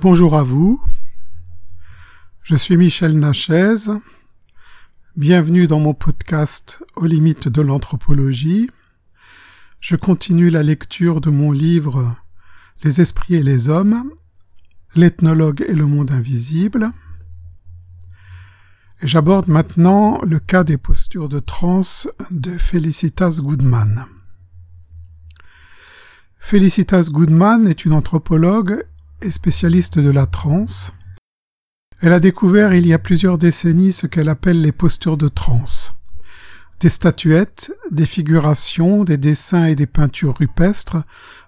Bonjour à vous, je suis Michel Nachez, bienvenue dans mon podcast Aux limites de l'anthropologie. Je continue la lecture de mon livre Les esprits et les hommes, l'ethnologue et le monde invisible. Et j'aborde maintenant le cas des postures de transe de Felicitas Goodman. Felicitas Goodman est une anthropologue spécialiste de la transe. Elle a découvert il y a plusieurs décennies ce qu'elle appelle les postures de transe. Des statuettes, des figurations, des dessins et des peintures rupestres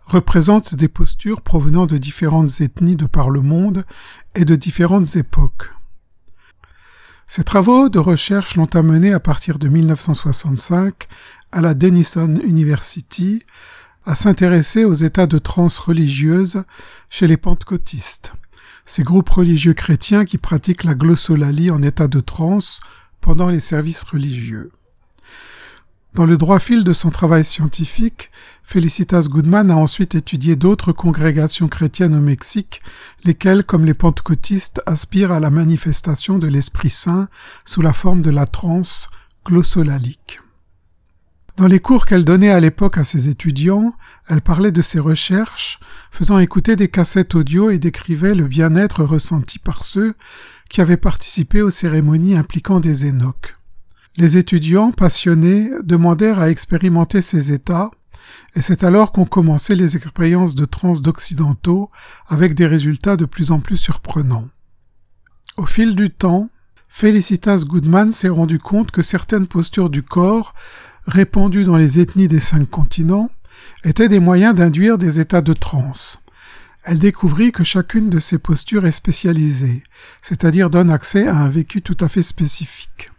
représentent des postures provenant de différentes ethnies de par le monde et de différentes époques. Ses travaux de recherche l'ont amené à partir de 1965 à la Denison University à s'intéresser aux états de transe religieuse chez les pentecôtistes, ces groupes religieux chrétiens qui pratiquent la glossolalie en état de transe pendant les services religieux. Dans le droit fil de son travail scientifique, Felicitas Goodman a ensuite étudié d'autres congrégations chrétiennes au Mexique, lesquelles, comme les pentecôtistes, aspirent à la manifestation de l'Esprit Saint sous la forme de la transe glossolalique. Dans les cours qu'elle donnait à l'époque à ses étudiants, elle parlait de ses recherches, faisant écouter des cassettes audio et décrivait le bien-être ressenti par ceux qui avaient participé aux cérémonies impliquant des énoques. Les étudiants, passionnés, demandèrent à expérimenter ces états, et c'est alors qu'ont commencé les expériences de trans d'occidentaux avec des résultats de plus en plus surprenants. Au fil du temps, Felicitas Goodman s'est rendu compte que certaines postures du corps répandus dans les ethnies des cinq continents, étaient des moyens d'induire des états de transe. Elle découvrit que chacune de ces postures est spécialisée, c'est-à-dire donne accès à un vécu tout à fait spécifique.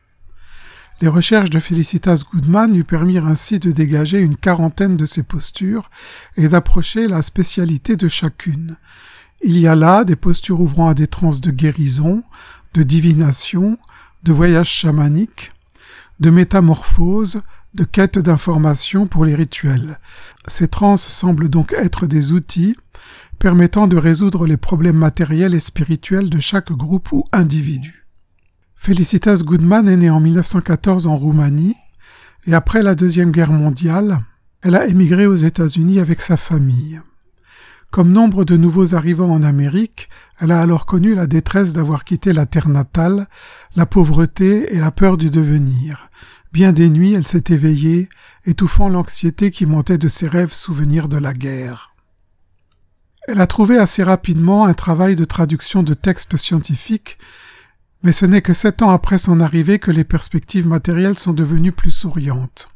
Les recherches de Felicitas Goodman lui permirent ainsi de dégager une quarantaine de ces postures et d'approcher la spécialité de chacune. Il y a là des postures ouvrant à des transes de guérison, de divination, de voyage chamanique, de métamorphose, de quête d'informations pour les rituels. Ces trans semblent donc être des outils permettant de résoudre les problèmes matériels et spirituels de chaque groupe ou individu. Felicitas Goodman est née en 1914 en Roumanie et après la Deuxième Guerre mondiale, elle a émigré aux États-Unis avec sa famille. Comme nombre de nouveaux arrivants en Amérique, elle a alors connu la détresse d'avoir quitté la terre natale, la pauvreté et la peur du devenir. Bien des nuits, elle s'est éveillée, étouffant l'anxiété qui montait de ses rêves souvenirs de la guerre. Elle a trouvé assez rapidement un travail de traduction de textes scientifiques, mais ce n'est que sept ans après son arrivée que les perspectives matérielles sont devenues plus souriantes.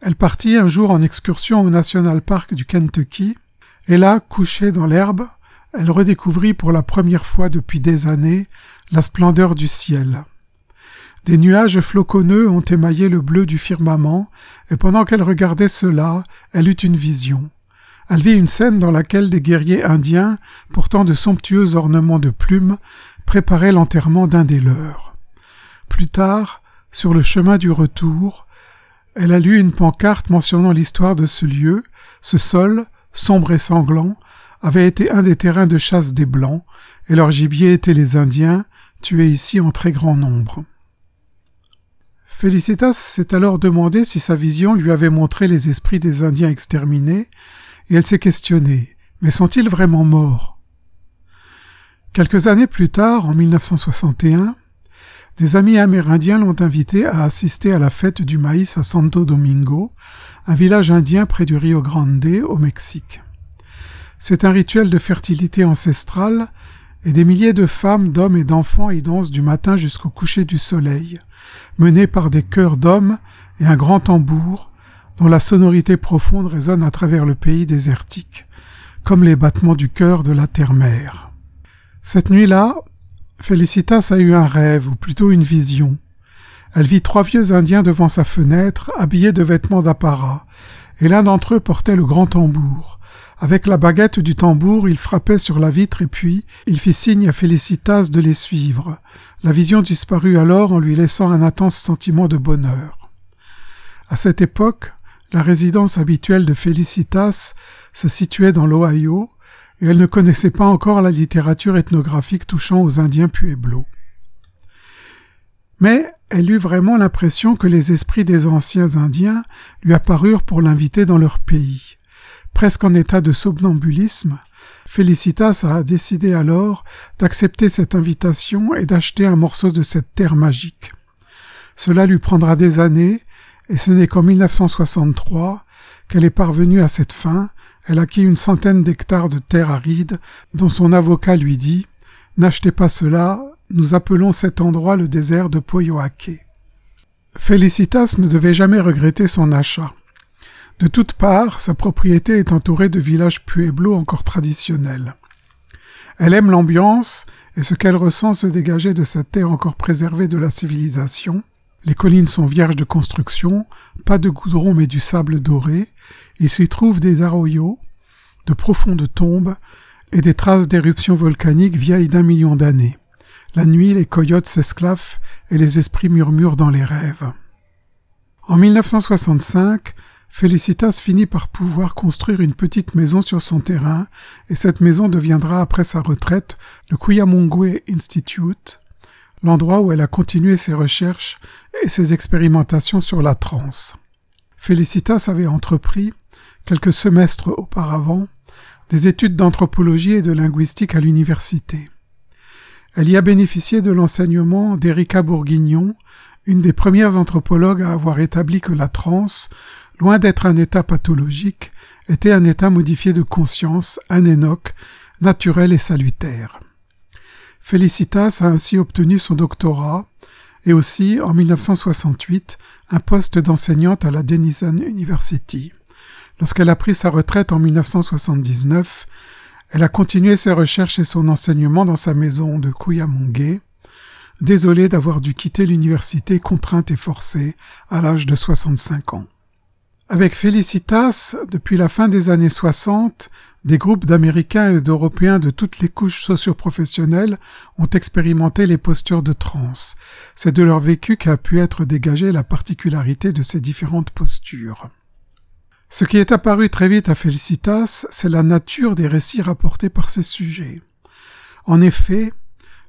Elle partit un jour en excursion au National Park du Kentucky, et là, couchée dans l'herbe, elle redécouvrit pour la première fois depuis des années la splendeur du ciel. Des nuages floconneux ont émaillé le bleu du firmament, et pendant qu'elle regardait cela, elle eut une vision. Elle vit une scène dans laquelle des guerriers indiens, portant de somptueux ornements de plumes, préparaient l'enterrement d'un des leurs. Plus tard, sur le chemin du retour, elle a lu une pancarte mentionnant l'histoire de ce lieu, ce sol, sombre et sanglant, avait été un des terrains de chasse des Blancs, et leur gibier était les Indiens, tués ici en très grand nombre. Felicitas s'est alors demandé si sa vision lui avait montré les esprits des Indiens exterminés, et elle s'est questionnée Mais sont-ils vraiment morts? Quelques années plus tard, en 1961, des amis amérindiens l'ont invité à assister à la fête du maïs à Santo Domingo, un village indien près du Rio Grande, au Mexique. C'est un rituel de fertilité ancestrale et des milliers de femmes, d'hommes et d'enfants y dansent du matin jusqu'au coucher du soleil, menés par des chœurs d'hommes et un grand tambour, dont la sonorité profonde résonne à travers le pays désertique, comme les battements du cœur de la terre-mère. Cette nuit-là, Felicitas a eu un rêve, ou plutôt une vision. Elle vit trois vieux Indiens devant sa fenêtre, habillés de vêtements d'apparat, et l'un d'entre eux portait le grand tambour. Avec la baguette du tambour, il frappait sur la vitre et puis il fit signe à Félicitas de les suivre. La vision disparut alors en lui laissant un intense sentiment de bonheur. À cette époque, la résidence habituelle de Félicitas se situait dans l'Ohio, et elle ne connaissait pas encore la littérature ethnographique touchant aux Indiens pueblos. Mais elle eut vraiment l'impression que les esprits des anciens Indiens lui apparurent pour l'inviter dans leur pays. Presque en état de somnambulisme, Félicitas a décidé alors d'accepter cette invitation et d'acheter un morceau de cette terre magique. Cela lui prendra des années, et ce n'est qu'en 1963 qu'elle est parvenue à cette fin. Elle acquit une centaine d'hectares de terre aride, dont son avocat lui dit N'achetez pas cela, nous appelons cet endroit le désert de Poyoake. Félicitas ne devait jamais regretter son achat. De toutes parts, sa propriété est entourée de villages pueblos encore traditionnels. Elle aime l'ambiance et ce qu'elle ressent se dégager de cette terre encore préservée de la civilisation. Les collines sont vierges de construction, pas de goudron mais du sable doré. Il s'y trouve des arroyos, de profondes tombes et des traces d'éruptions volcaniques vieilles d'un million d'années. La nuit, les coyotes s'esclaffent et les esprits murmurent dans les rêves. En 1965, Felicitas finit par pouvoir construire une petite maison sur son terrain, et cette maison deviendra après sa retraite le Kuyamongwe Institute, l'endroit où elle a continué ses recherches et ses expérimentations sur la transe. Felicitas avait entrepris, quelques semestres auparavant, des études d'anthropologie et de linguistique à l'université. Elle y a bénéficié de l'enseignement d'Erika Bourguignon, une des premières anthropologues à avoir établi que la transe, loin d'être un état pathologique, était un état modifié de conscience, un énoque, naturel et salutaire. Felicitas a ainsi obtenu son doctorat et aussi, en 1968, un poste d'enseignante à la Denison University. Lorsqu'elle a pris sa retraite en 1979, elle a continué ses recherches et son enseignement dans sa maison de Kouyamongue, désolée d'avoir dû quitter l'université contrainte et forcée à l'âge de 65 ans. Avec Felicitas, depuis la fin des années 60, des groupes d'Américains et d'Européens de toutes les couches socioprofessionnelles ont expérimenté les postures de transe. C'est de leur vécu qu'a pu être dégagée la particularité de ces différentes postures. Ce qui est apparu très vite à Felicitas, c'est la nature des récits rapportés par ces sujets. En effet,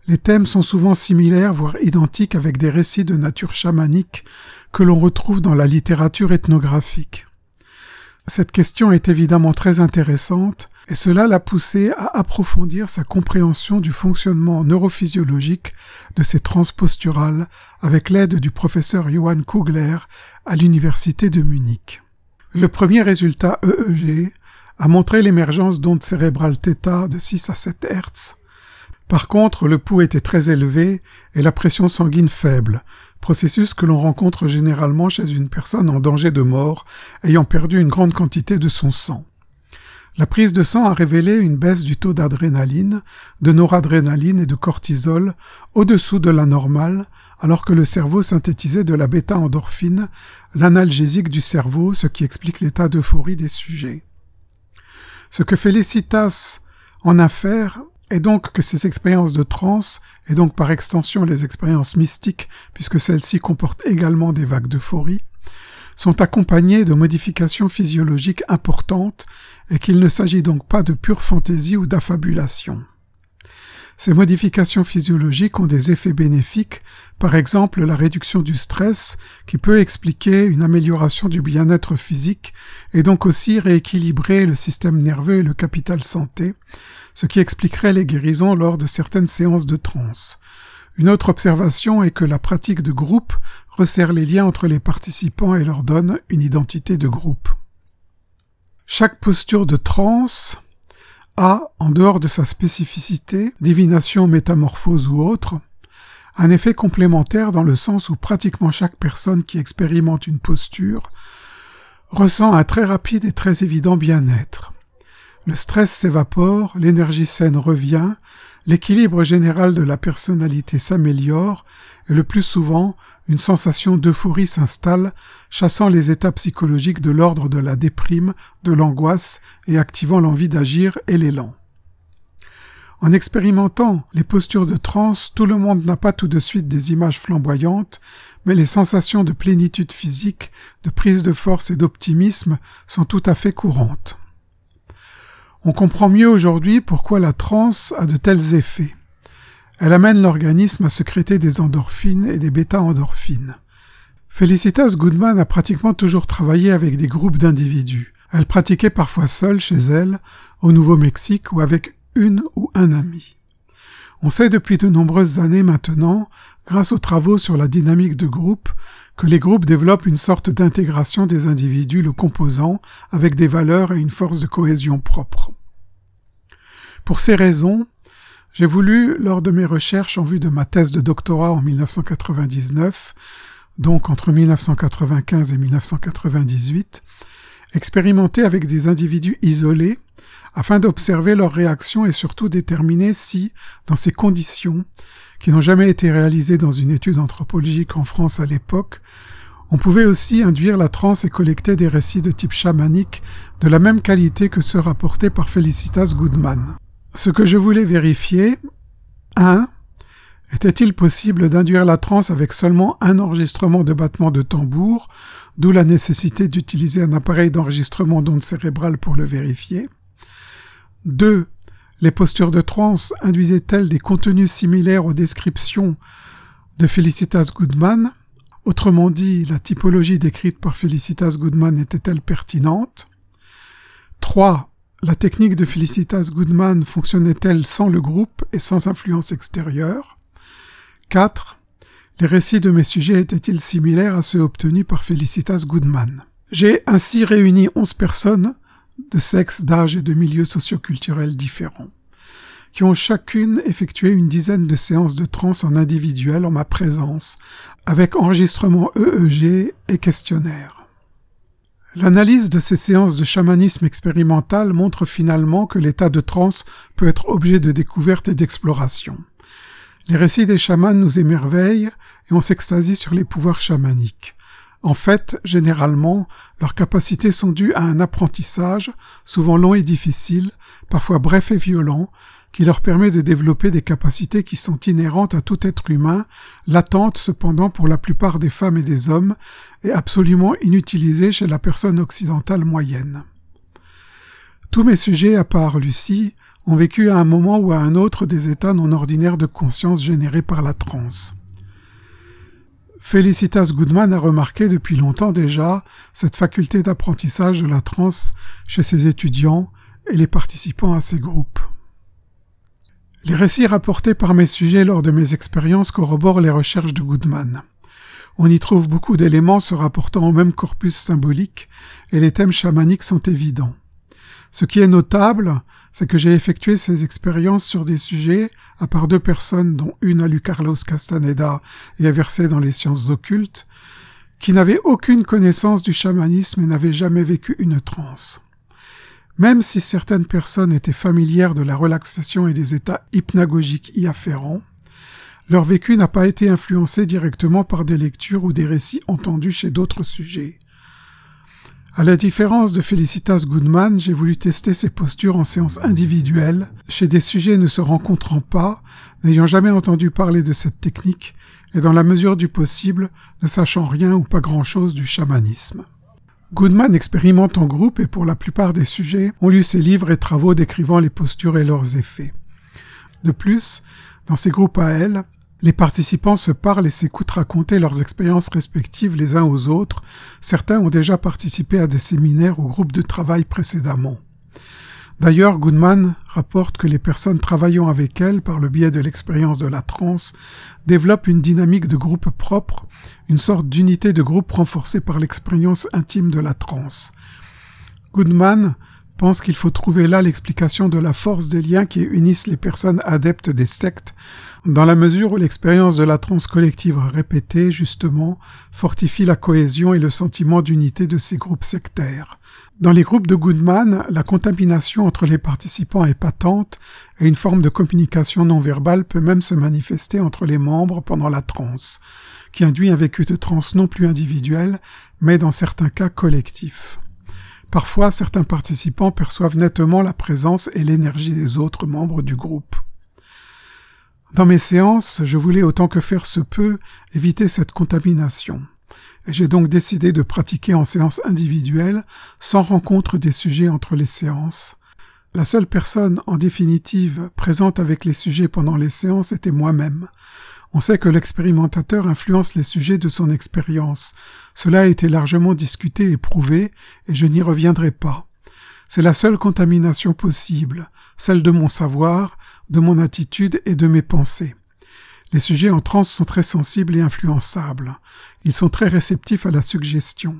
les thèmes sont souvent similaires, voire identiques avec des récits de nature chamanique que l'on retrouve dans la littérature ethnographique. Cette question est évidemment très intéressante et cela l'a poussé à approfondir sa compréhension du fonctionnement neurophysiologique de ces transposturales avec l'aide du professeur Johann Kugler à l'université de Munich. Le premier résultat EEG a montré l'émergence d'ondes cérébrales θ de 6 à 7 Hz. Par contre, le pouls était très élevé et la pression sanguine faible, processus que l'on rencontre généralement chez une personne en danger de mort ayant perdu une grande quantité de son sang. La prise de sang a révélé une baisse du taux d'adrénaline, de noradrénaline et de cortisol au-dessous de la normale, alors que le cerveau synthétisait de la bêta-endorphine, l'analgésique du cerveau, ce qui explique l'état d'euphorie des sujets. Ce que Félicitas en a est donc que ces expériences de transe, et donc par extension les expériences mystiques, puisque celles-ci comportent également des vagues d'euphorie, sont accompagnées de modifications physiologiques importantes et qu'il ne s'agit donc pas de pure fantaisie ou d'affabulation. Ces modifications physiologiques ont des effets bénéfiques, par exemple la réduction du stress, qui peut expliquer une amélioration du bien-être physique et donc aussi rééquilibrer le système nerveux et le capital santé, ce qui expliquerait les guérisons lors de certaines séances de transe. Une autre observation est que la pratique de groupe resserre les liens entre les participants et leur donne une identité de groupe. Chaque posture de transe a, en dehors de sa spécificité, divination, métamorphose ou autre, un effet complémentaire dans le sens où pratiquement chaque personne qui expérimente une posture ressent un très rapide et très évident bien-être. Le stress s'évapore, l'énergie saine revient, l'équilibre général de la personnalité s'améliore et le plus souvent, une sensation d'euphorie s'installe, chassant les états psychologiques de l'ordre de la déprime, de l'angoisse et activant l'envie d'agir et l'élan. En expérimentant les postures de transe, tout le monde n'a pas tout de suite des images flamboyantes, mais les sensations de plénitude physique, de prise de force et d'optimisme sont tout à fait courantes. On comprend mieux aujourd'hui pourquoi la transe a de tels effets. Elle amène l'organisme à sécréter des endorphines et des bêta-endorphines. Felicitas Goodman a pratiquement toujours travaillé avec des groupes d'individus. Elle pratiquait parfois seule chez elle, au Nouveau-Mexique, ou avec une ou un ami. On sait depuis de nombreuses années maintenant, grâce aux travaux sur la dynamique de groupe, que les groupes développent une sorte d'intégration des individus le composant avec des valeurs et une force de cohésion propre. Pour ces raisons, j'ai voulu, lors de mes recherches en vue de ma thèse de doctorat en 1999, donc entre 1995 et 1998, expérimenter avec des individus isolés afin d'observer leurs réactions et surtout déterminer si, dans ces conditions, qui n'ont jamais été réalisées dans une étude anthropologique en France à l'époque, on pouvait aussi induire la transe et collecter des récits de type chamanique de la même qualité que ceux rapportés par Felicitas Goodman. Ce que je voulais vérifier, 1. Était-il possible d'induire la transe avec seulement un enregistrement de battement de tambour, d'où la nécessité d'utiliser un appareil d'enregistrement d'ondes cérébrales pour le vérifier? 2. Les postures de transe induisaient-elles des contenus similaires aux descriptions de Felicitas Goodman? Autrement dit, la typologie décrite par Felicitas Goodman était-elle pertinente? 3. La technique de Felicitas Goodman fonctionnait-elle sans le groupe et sans influence extérieure? 4. Les récits de mes sujets étaient-ils similaires à ceux obtenus par Felicitas Goodman? J'ai ainsi réuni 11 personnes de sexe, d'âge et de milieux socioculturels différents, qui ont chacune effectué une dizaine de séances de trance en individuel en ma présence, avec enregistrement EEG et questionnaire. L'analyse de ces séances de chamanisme expérimental montre finalement que l'état de transe peut être objet de découverte et d'exploration. Les récits des chamans nous émerveillent et on s'extasie sur les pouvoirs chamaniques. En fait, généralement, leurs capacités sont dues à un apprentissage, souvent long et difficile, parfois bref et violent, qui leur permet de développer des capacités qui sont inhérentes à tout être humain, latentes cependant pour la plupart des femmes et des hommes, et absolument inutilisées chez la personne occidentale moyenne. Tous mes sujets, à part Lucie, ont vécu à un moment ou à un autre des états non ordinaires de conscience générés par la transe. Felicitas Goodman a remarqué depuis longtemps déjà cette faculté d'apprentissage de la transe chez ses étudiants et les participants à ses groupes. Les récits rapportés par mes sujets lors de mes expériences corroborent les recherches de Goodman. On y trouve beaucoup d'éléments se rapportant au même corpus symbolique et les thèmes chamaniques sont évidents. Ce qui est notable, c'est que j'ai effectué ces expériences sur des sujets, à part deux personnes dont une a lu Carlos Castaneda et a versé dans les sciences occultes, qui n'avaient aucune connaissance du chamanisme et n'avaient jamais vécu une transe. Même si certaines personnes étaient familières de la relaxation et des états hypnagogiques y afférents, leur vécu n'a pas été influencé directement par des lectures ou des récits entendus chez d'autres sujets. À la différence de Felicitas Goodman, j'ai voulu tester ces postures en séance individuelle, chez des sujets ne se rencontrant pas, n'ayant jamais entendu parler de cette technique, et dans la mesure du possible, ne sachant rien ou pas grand-chose du chamanisme. Goodman expérimente en groupe et pour la plupart des sujets, ont lu ses livres et travaux décrivant les postures et leurs effets. De plus, dans ces groupes à elle, les participants se parlent et s'écoutent raconter leurs expériences respectives les uns aux autres. Certains ont déjà participé à des séminaires ou groupes de travail précédemment. D'ailleurs, Goodman rapporte que les personnes travaillant avec elle par le biais de l'expérience de la transe développent une dynamique de groupe propre, une sorte d'unité de groupe renforcée par l'expérience intime de la transe. Goodman pense qu'il faut trouver là l'explication de la force des liens qui unissent les personnes adeptes des sectes dans la mesure où l'expérience de la transe collective répétée, justement, fortifie la cohésion et le sentiment d'unité de ces groupes sectaires. Dans les groupes de Goodman, la contamination entre les participants est patente et une forme de communication non verbale peut même se manifester entre les membres pendant la transe, qui induit un vécu de transe non plus individuel, mais dans certains cas collectif. Parfois, certains participants perçoivent nettement la présence et l'énergie des autres membres du groupe. Dans mes séances, je voulais autant que faire se peut éviter cette contamination. Et j'ai donc décidé de pratiquer en séance individuelle, sans rencontre des sujets entre les séances. La seule personne, en définitive, présente avec les sujets pendant les séances était moi-même. On sait que l'expérimentateur influence les sujets de son expérience. Cela a été largement discuté et prouvé, et je n'y reviendrai pas. C'est la seule contamination possible, celle de mon savoir, de mon attitude et de mes pensées. Les sujets en transe sont très sensibles et influençables. Ils sont très réceptifs à la suggestion.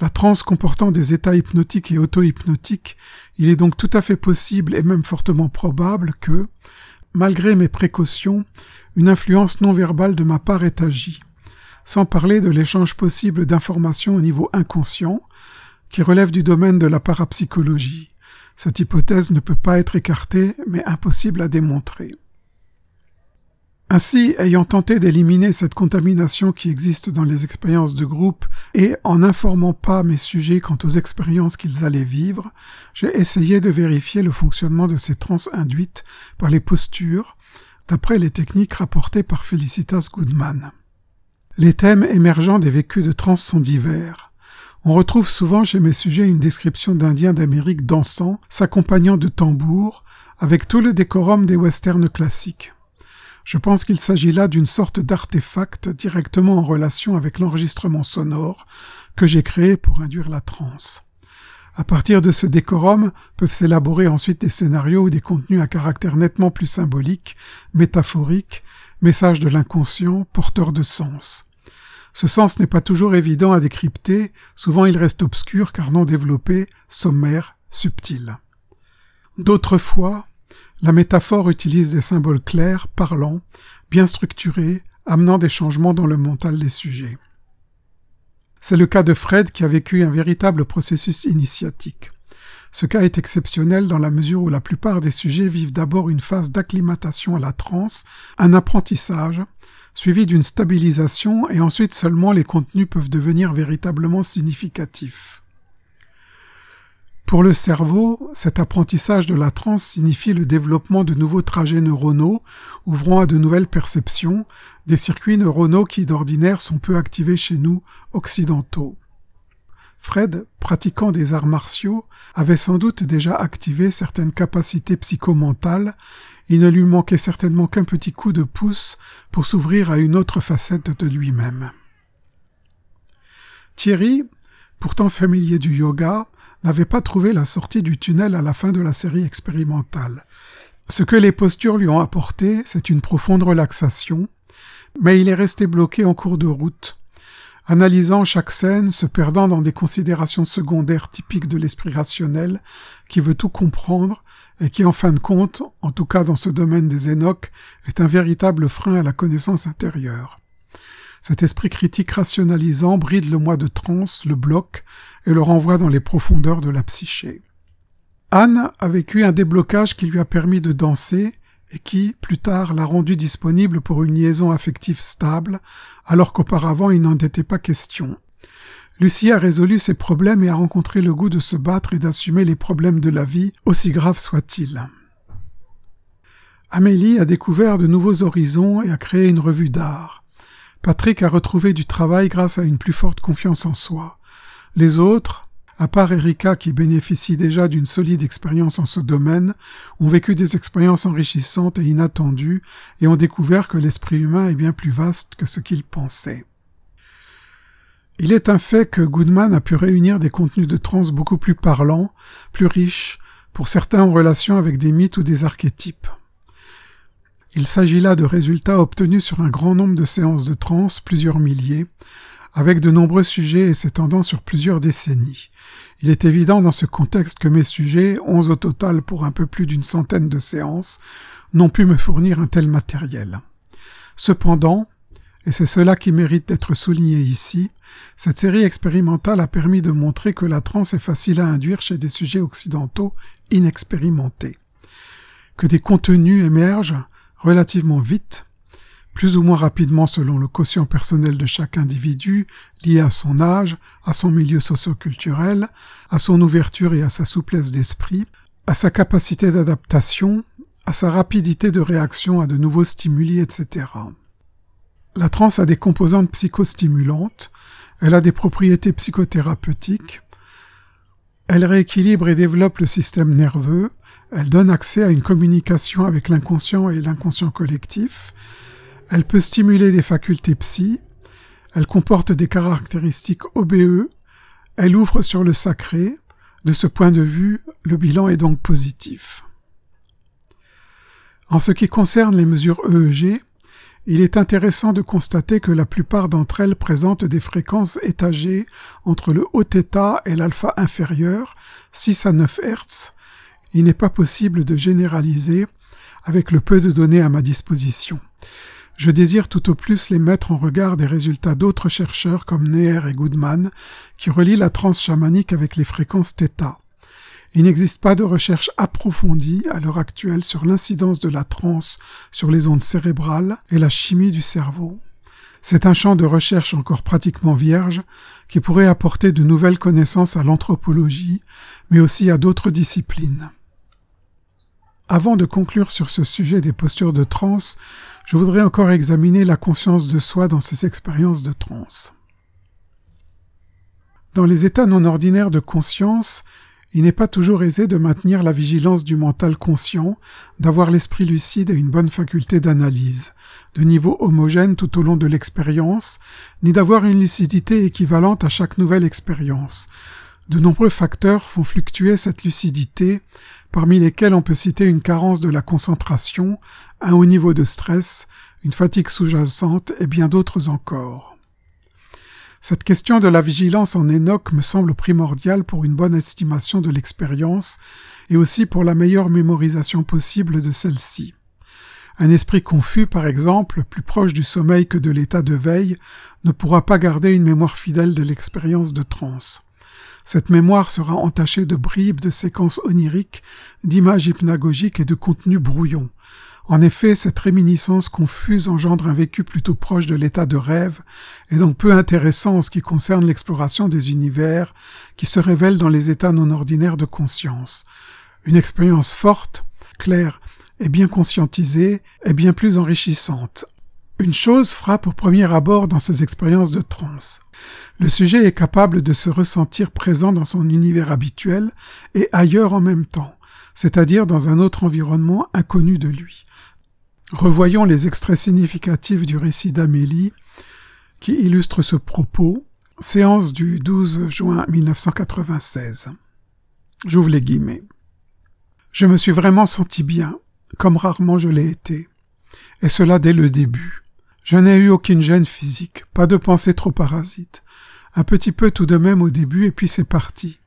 La transe comportant des états hypnotiques et auto-hypnotiques, il est donc tout à fait possible et même fortement probable que, malgré mes précautions, une influence non verbale de ma part est agie, sans parler de l'échange possible d'informations au niveau inconscient, qui relève du domaine de la parapsychologie. Cette hypothèse ne peut pas être écartée, mais impossible à démontrer. Ainsi, ayant tenté d'éliminer cette contamination qui existe dans les expériences de groupe et en n'informant pas mes sujets quant aux expériences qu'ils allaient vivre, j'ai essayé de vérifier le fonctionnement de ces trans induites par les postures, d'après les techniques rapportées par Felicitas Goodman. Les thèmes émergents des vécus de trans sont divers. On retrouve souvent chez mes sujets une description d'Indiens d'Amérique dansant, s'accompagnant de tambours, avec tout le décorum des westerns classiques. Je pense qu'il s'agit là d'une sorte d'artefact directement en relation avec l'enregistrement sonore que j'ai créé pour induire la transe. À partir de ce décorum peuvent s'élaborer ensuite des scénarios ou des contenus à caractère nettement plus symbolique, métaphorique, message de l'inconscient, porteur de sens. Ce sens n'est pas toujours évident à décrypter, souvent il reste obscur car non développé, sommaire, subtil. D'autres fois, la métaphore utilise des symboles clairs, parlants, bien structurés, amenant des changements dans le mental des sujets. C'est le cas de Fred qui a vécu un véritable processus initiatique. Ce cas est exceptionnel dans la mesure où la plupart des sujets vivent d'abord une phase d'acclimatation à la transe, un apprentissage, suivi d'une stabilisation et ensuite seulement les contenus peuvent devenir véritablement significatifs. Pour le cerveau, cet apprentissage de la transe signifie le développement de nouveaux trajets neuronaux ouvrant à de nouvelles perceptions, des circuits neuronaux qui d'ordinaire sont peu activés chez nous, occidentaux. Fred, pratiquant des arts martiaux, avait sans doute déjà activé certaines capacités psychomentales, il ne lui manquait certainement qu'un petit coup de pouce pour s'ouvrir à une autre facette de lui-même. Thierry, pourtant familier du yoga, n'avait pas trouvé la sortie du tunnel à la fin de la série expérimentale. Ce que les postures lui ont apporté, c'est une profonde relaxation, mais il est resté bloqué en cours de route, analysant chaque scène, se perdant dans des considérations secondaires typiques de l'esprit rationnel, qui veut tout comprendre, et qui en fin de compte, en tout cas dans ce domaine des énoques, est un véritable frein à la connaissance intérieure. Cet esprit critique rationalisant bride le moi de transe, le bloque et le renvoie dans les profondeurs de la psyché. Anne a vécu un déblocage qui lui a permis de danser et qui, plus tard, l'a rendu disponible pour une liaison affective stable, alors qu'auparavant il n'en était pas question. Lucie a résolu ses problèmes et a rencontré le goût de se battre et d'assumer les problèmes de la vie, aussi graves soient-ils. Amélie a découvert de nouveaux horizons et a créé une revue d'art. Patrick a retrouvé du travail grâce à une plus forte confiance en soi. Les autres, part Erika qui bénéficie déjà d'une solide expérience en ce domaine, ont vécu des expériences enrichissantes et inattendues et ont découvert que l'esprit humain est bien plus vaste que ce qu'ils pensaient. Il est un fait que Goodman a pu réunir des contenus de trans beaucoup plus parlants, plus riches, pour certains en relation avec des mythes ou des archétypes. Il s'agit là de résultats obtenus sur un grand nombre de séances de transe, plusieurs milliers, avec de nombreux sujets et s'étendant sur plusieurs décennies. Il est évident dans ce contexte que mes sujets, onze au total pour un peu plus d'une centaine de séances, n'ont pu me fournir un tel matériel. Cependant, et c'est cela qui mérite d'être souligné ici, cette série expérimentale a permis de montrer que la transe est facile à induire chez des sujets occidentaux inexpérimentés, que des contenus émergent relativement vite, plus ou moins rapidement selon le quotient personnel de chaque individu, lié à son âge, à son milieu socioculturel, à son ouverture et à sa souplesse d'esprit, à sa capacité d'adaptation, à sa rapidité de réaction à de nouveaux stimuli, etc. La transe a des composantes psychostimulantes, elle a des propriétés psychothérapeutiques, elle rééquilibre et développe le système nerveux, Elle donne accès à une communication avec l'inconscient et l'inconscient collectif. Elle peut stimuler des facultés psy. Elle comporte des caractéristiques OBE. Elle ouvre sur le sacré. De ce point de vue, le bilan est donc positif. En ce qui concerne les mesures EEG, il est intéressant de constater que la plupart d'entre elles présentent des fréquences étagées entre le haut θ et l'alpha inférieur, 6 à 9 Hz. Il n'est pas possible de généraliser avec le peu de données à ma disposition. Je désire tout au plus les mettre en regard des résultats d'autres chercheurs comme Neher et Goodman, qui relient la transe chamanique avec les fréquences θ. Il n'existe pas de recherche approfondie à l'heure actuelle sur l'incidence de la transe sur les ondes cérébrales et la chimie du cerveau. C'est un champ de recherche encore pratiquement vierge qui pourrait apporter de nouvelles connaissances à l'anthropologie, mais aussi à d'autres disciplines. Avant de conclure sur ce sujet des postures de transe, je voudrais encore examiner la conscience de soi dans ces expériences de transe. Dans les états non ordinaires de conscience, il n'est pas toujours aisé de maintenir la vigilance du mental conscient, d'avoir l'esprit lucide et une bonne faculté d'analyse, de niveau homogène tout au long de l'expérience, ni d'avoir une lucidité équivalente à chaque nouvelle expérience. De nombreux facteurs font fluctuer cette lucidité, parmi lesquels on peut citer une carence de la concentration, un haut niveau de stress, une fatigue sous-jacente et bien d'autres encore. Cette question de la vigilance en Enoch me semble primordiale pour une bonne estimation de l'expérience et aussi pour la meilleure mémorisation possible de celle-ci. Un esprit confus, par exemple, plus proche du sommeil que de l'état de veille, ne pourra pas garder une mémoire fidèle de l'expérience de transe. Cette mémoire sera entachée de bribes, de séquences oniriques, d'images hypnagogiques et de contenus brouillons. En effet, cette réminiscence confuse engendre un vécu plutôt proche de l'état de rêve, et donc peu intéressant en ce qui concerne l'exploration des univers qui se révèlent dans les états non ordinaires de conscience. Une expérience forte, claire et bien conscientisée est bien plus enrichissante. Une chose frappe au premier abord dans ces expériences de transe. Le sujet est capable de se ressentir présent dans son univers habituel et ailleurs en même temps, c'est-à-dire dans un autre environnement inconnu de lui. Revoyons les extraits significatifs du récit d'Amélie qui illustre ce propos, séance du 12 juin 1996. J'ouvre les guillemets. Je me suis vraiment senti bien, comme rarement je l'ai été, et cela dès le début. Je n'ai eu aucune gêne physique, pas de pensée trop parasite, un petit peu tout de même au début et puis c'est parti.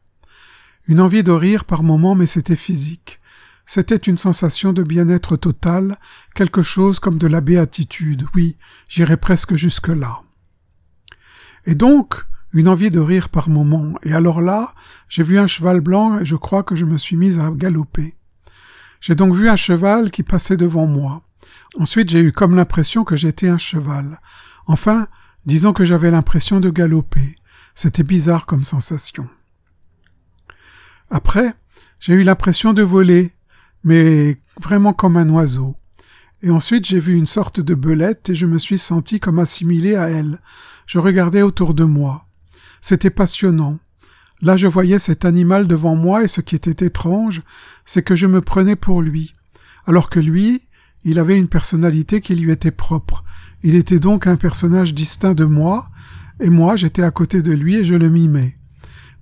Une envie de rire par moments mais c'était physique, c'était une sensation de bien-être total, quelque chose comme de la béatitude, oui, j'irais presque jusque-là. Et donc, une envie de rire par moments, et alors là, j'ai vu un cheval blanc et je crois que je me suis mise à galoper. J'ai donc vu un cheval qui passait devant moi. Ensuite, j'ai eu comme l'impression que j'étais un cheval. Enfin, disons que j'avais l'impression de galoper. C'était bizarre comme sensation. Après, j'ai eu l'impression de voler, mais vraiment comme un oiseau. Et ensuite j'ai vu une sorte de belette et je me suis senti comme assimilé à elle. Je regardais autour de moi. C'était passionnant. Là je voyais cet animal devant moi et ce qui était étrange, c'est que je me prenais pour lui. Alors que lui, il avait une personnalité qui lui était propre. Il était donc un personnage distinct de moi, et moi j'étais à côté de lui et je le mimais.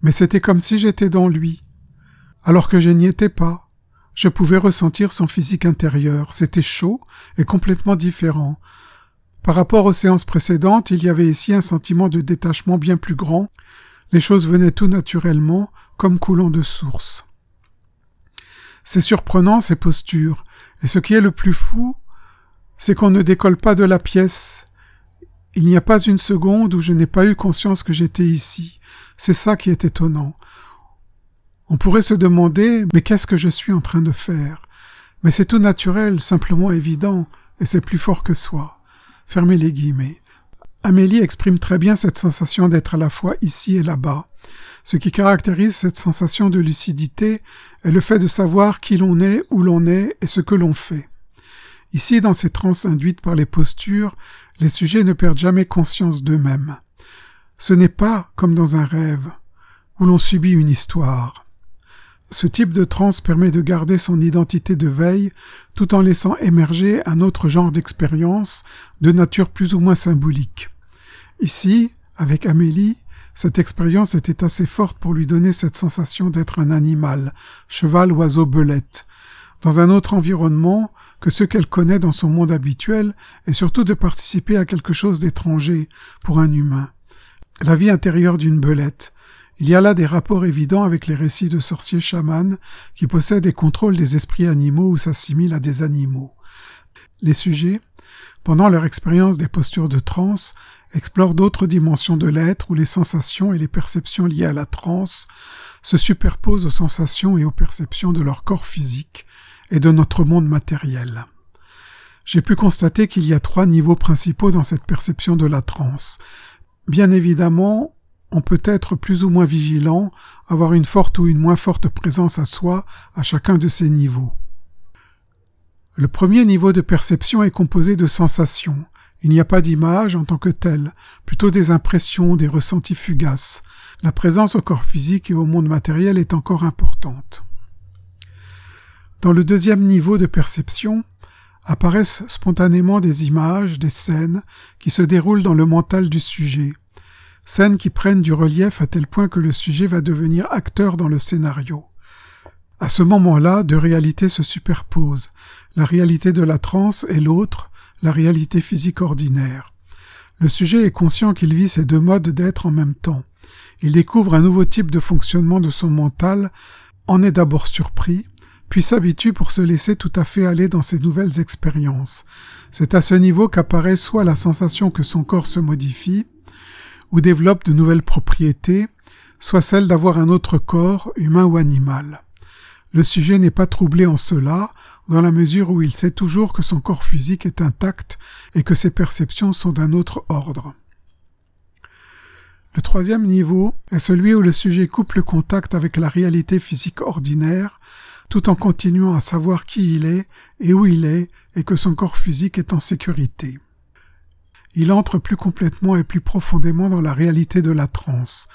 Mais c'était comme si j'étais dans lui. Alors que je n'y étais pas. Je pouvais ressentir son physique intérieur. C'était chaud et complètement différent. Par rapport aux séances précédentes, il y avait ici un sentiment de détachement bien plus grand. Les choses venaient tout naturellement, comme coulant de source. C'est surprenant ces postures, et ce qui est le plus fou, c'est qu'on ne décolle pas de la pièce. Il n'y a pas une seconde où je n'ai pas eu conscience que j'étais ici. C'est ça qui est étonnant. On pourrait se demander mais qu'est-ce que je suis en train de faire? Mais c'est tout naturel, simplement évident, et c'est plus fort que soi. Fermez les guillemets. Amélie exprime très bien cette sensation d'être à la fois ici et là-bas. Ce qui caractérise cette sensation de lucidité est le fait de savoir qui l'on est, où l'on est et ce que l'on fait. Ici, dans ces transes induites par les postures, les sujets ne perdent jamais conscience d'eux-mêmes. Ce n'est pas comme dans un rêve, où l'on subit une histoire. Ce type de transe permet de garder son identité de veille tout en laissant émerger un autre genre d'expérience de nature plus ou moins symbolique. Ici, avec Amélie, cette expérience était assez forte pour lui donner cette sensation d'être un animal, cheval, oiseau, belette, dans un autre environnement que ce qu'elle connaît dans son monde habituel, et surtout de participer à quelque chose d'étranger pour un humain. La vie intérieure d'une belette, il y a là des rapports évidents avec les récits de sorciers chamans qui possèdent et contrôlent des esprits animaux ou s'assimilent à des animaux. Les sujets, pendant leur expérience des postures de transe, explorent d'autres dimensions de l'être où les sensations et les perceptions liées à la transe se superposent aux sensations et aux perceptions de leur corps physique et de notre monde matériel. J'ai pu constater qu'il y a trois niveaux principaux dans cette perception de la transe. Bien évidemment, on peut être plus ou moins vigilant, avoir une forte ou une moins forte présence à soi à chacun de ces niveaux. Le premier niveau de perception est composé de sensations. Il n'y a pas d'image en tant que telle, plutôt des impressions, des ressentis fugaces. La présence au corps physique et au monde matériel est encore importante. Dans le deuxième niveau de perception, apparaissent spontanément des images, des scènes qui se déroulent dans le mental du sujet scènes qui prennent du relief à tel point que le sujet va devenir acteur dans le scénario. À ce moment-là, deux réalités se superposent, la réalité de la transe et l'autre, la réalité physique ordinaire. Le sujet est conscient qu'il vit ces deux modes d'être en même temps. Il découvre un nouveau type de fonctionnement de son mental, en est d'abord surpris, puis s'habitue pour se laisser tout à fait aller dans ces nouvelles expériences. C'est à ce niveau qu'apparaît soit la sensation que son corps se modifie, ou développe de nouvelles propriétés, soit celle d'avoir un autre corps, humain ou animal. Le sujet n'est pas troublé en cela, dans la mesure où il sait toujours que son corps physique est intact et que ses perceptions sont d'un autre ordre. Le troisième niveau est celui où le sujet coupe le contact avec la réalité physique ordinaire, tout en continuant à savoir qui il est et où il est, et que son corps physique est en sécurité il entre plus complètement et plus profondément dans la réalité de la transe.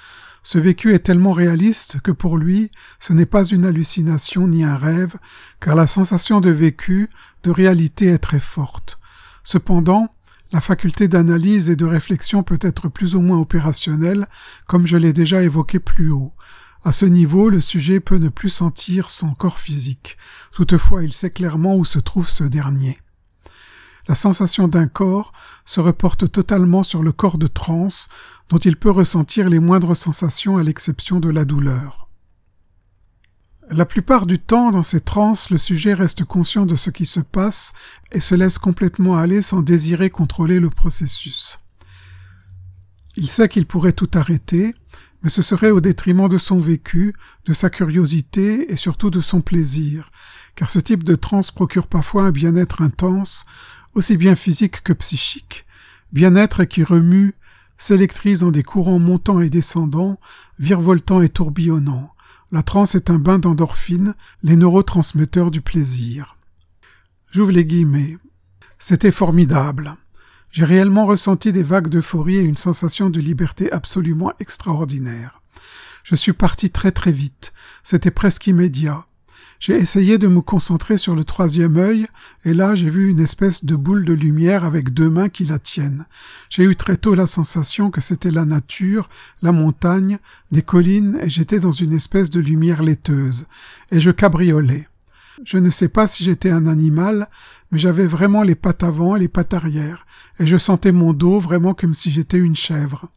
Ce vécu est tellement réaliste que pour lui, ce n'est pas une hallucination ni un rêve, car la sensation de vécu, de réalité est très forte. Cependant, la faculté d'analyse et de réflexion peut être plus ou moins opérationnelle, comme je l'ai déjà évoqué plus haut. À ce niveau, le sujet peut ne plus sentir son corps physique. Toutefois, il sait clairement où se trouve ce dernier. La sensation d'un corps se reporte totalement sur le corps de transe, dont il peut ressentir les moindres sensations à l'exception de la douleur. La plupart du temps, dans ces transes, le sujet reste conscient de ce qui se passe et se laisse complètement aller sans désirer contrôler le processus. Il sait qu'il pourrait tout arrêter, mais ce serait au détriment de son vécu, de sa curiosité et surtout de son plaisir, car ce type de transe procure parfois un bien-être intense, aussi bien physique que psychique, bien-être qui remue, s'électrise dans des courants montants et descendants, virevoltants et tourbillonnants. La transe est un bain d'endorphine, les neurotransmetteurs du plaisir. J'ouvre les guillemets. C'était formidable. J'ai réellement ressenti des vagues d'euphorie et une sensation de liberté absolument extraordinaire. Je suis parti très très vite. C'était presque immédiat. J'ai essayé de me concentrer sur le troisième œil, et là j'ai vu une espèce de boule de lumière avec deux mains qui la tiennent. J'ai eu très tôt la sensation que c'était la nature, la montagne, des collines, et j'étais dans une espèce de lumière laiteuse, et je cabriolais. Je ne sais pas si j'étais un animal, mais j'avais vraiment les pattes avant et les pattes arrière, et je sentais mon dos vraiment comme si j'étais une chèvre.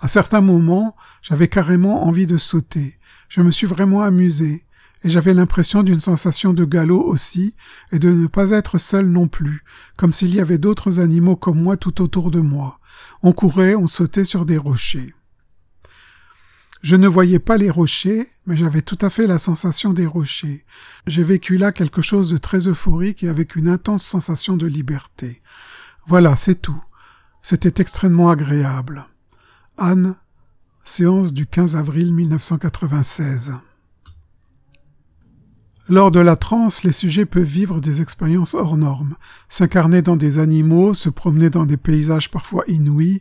À certains moments, j'avais carrément envie de sauter. Je me suis vraiment amusé et j'avais l'impression d'une sensation de galop aussi, et de ne pas être seul non plus, comme s'il y avait d'autres animaux comme moi tout autour de moi. On courait, on sautait sur des rochers. Je ne voyais pas les rochers, mais j'avais tout à fait la sensation des rochers. J'ai vécu là quelque chose de très euphorique et avec une intense sensation de liberté. Voilà, c'est tout. C'était extrêmement agréable. Anne, séance du 15 avril 1996. Lors de la transe, les sujets peuvent vivre des expériences hors normes, s'incarner dans des animaux, se promener dans des paysages parfois inouïs,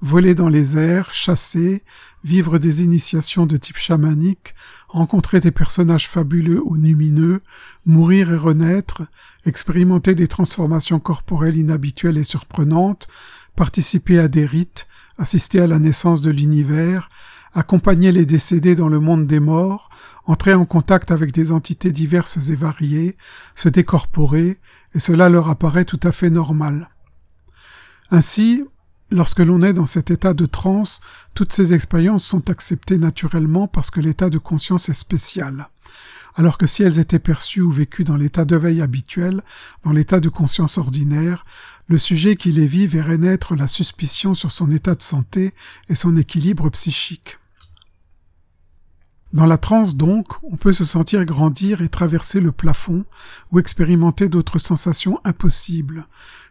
voler dans les airs, chasser, vivre des initiations de type chamanique, rencontrer des personnages fabuleux ou lumineux, mourir et renaître, expérimenter des transformations corporelles inhabituelles et surprenantes, participer à des rites, assister à la naissance de l'univers, accompagner les décédés dans le monde des morts, entrer en contact avec des entités diverses et variées, se décorporer, et cela leur apparaît tout à fait normal. Ainsi, lorsque l'on est dans cet état de transe, toutes ces expériences sont acceptées naturellement parce que l'état de conscience est spécial. Alors que si elles étaient perçues ou vécues dans l'état de veille habituel, dans l'état de conscience ordinaire, le sujet qui les vit verrait naître la suspicion sur son état de santé et son équilibre psychique. Dans la transe donc, on peut se sentir grandir et traverser le plafond ou expérimenter d'autres sensations impossibles.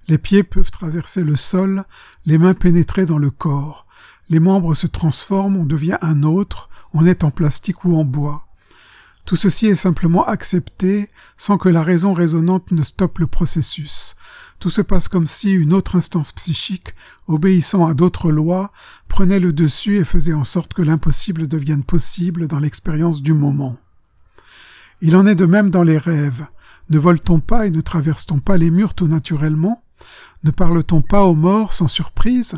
Les pieds peuvent traverser le sol, les mains pénétrer dans le corps. Les membres se transforment, on devient un autre, on est en plastique ou en bois. Tout ceci est simplement accepté sans que la raison raisonnante ne stoppe le processus. Tout se passe comme si une autre instance psychique, obéissant à d'autres lois, prenait le dessus et faisait en sorte que l'impossible devienne possible dans l'expérience du moment. Il en est de même dans les rêves. Ne vole-t-on pas et ne traverse-t-on pas les murs tout naturellement Ne parle-t-on pas aux morts sans surprise?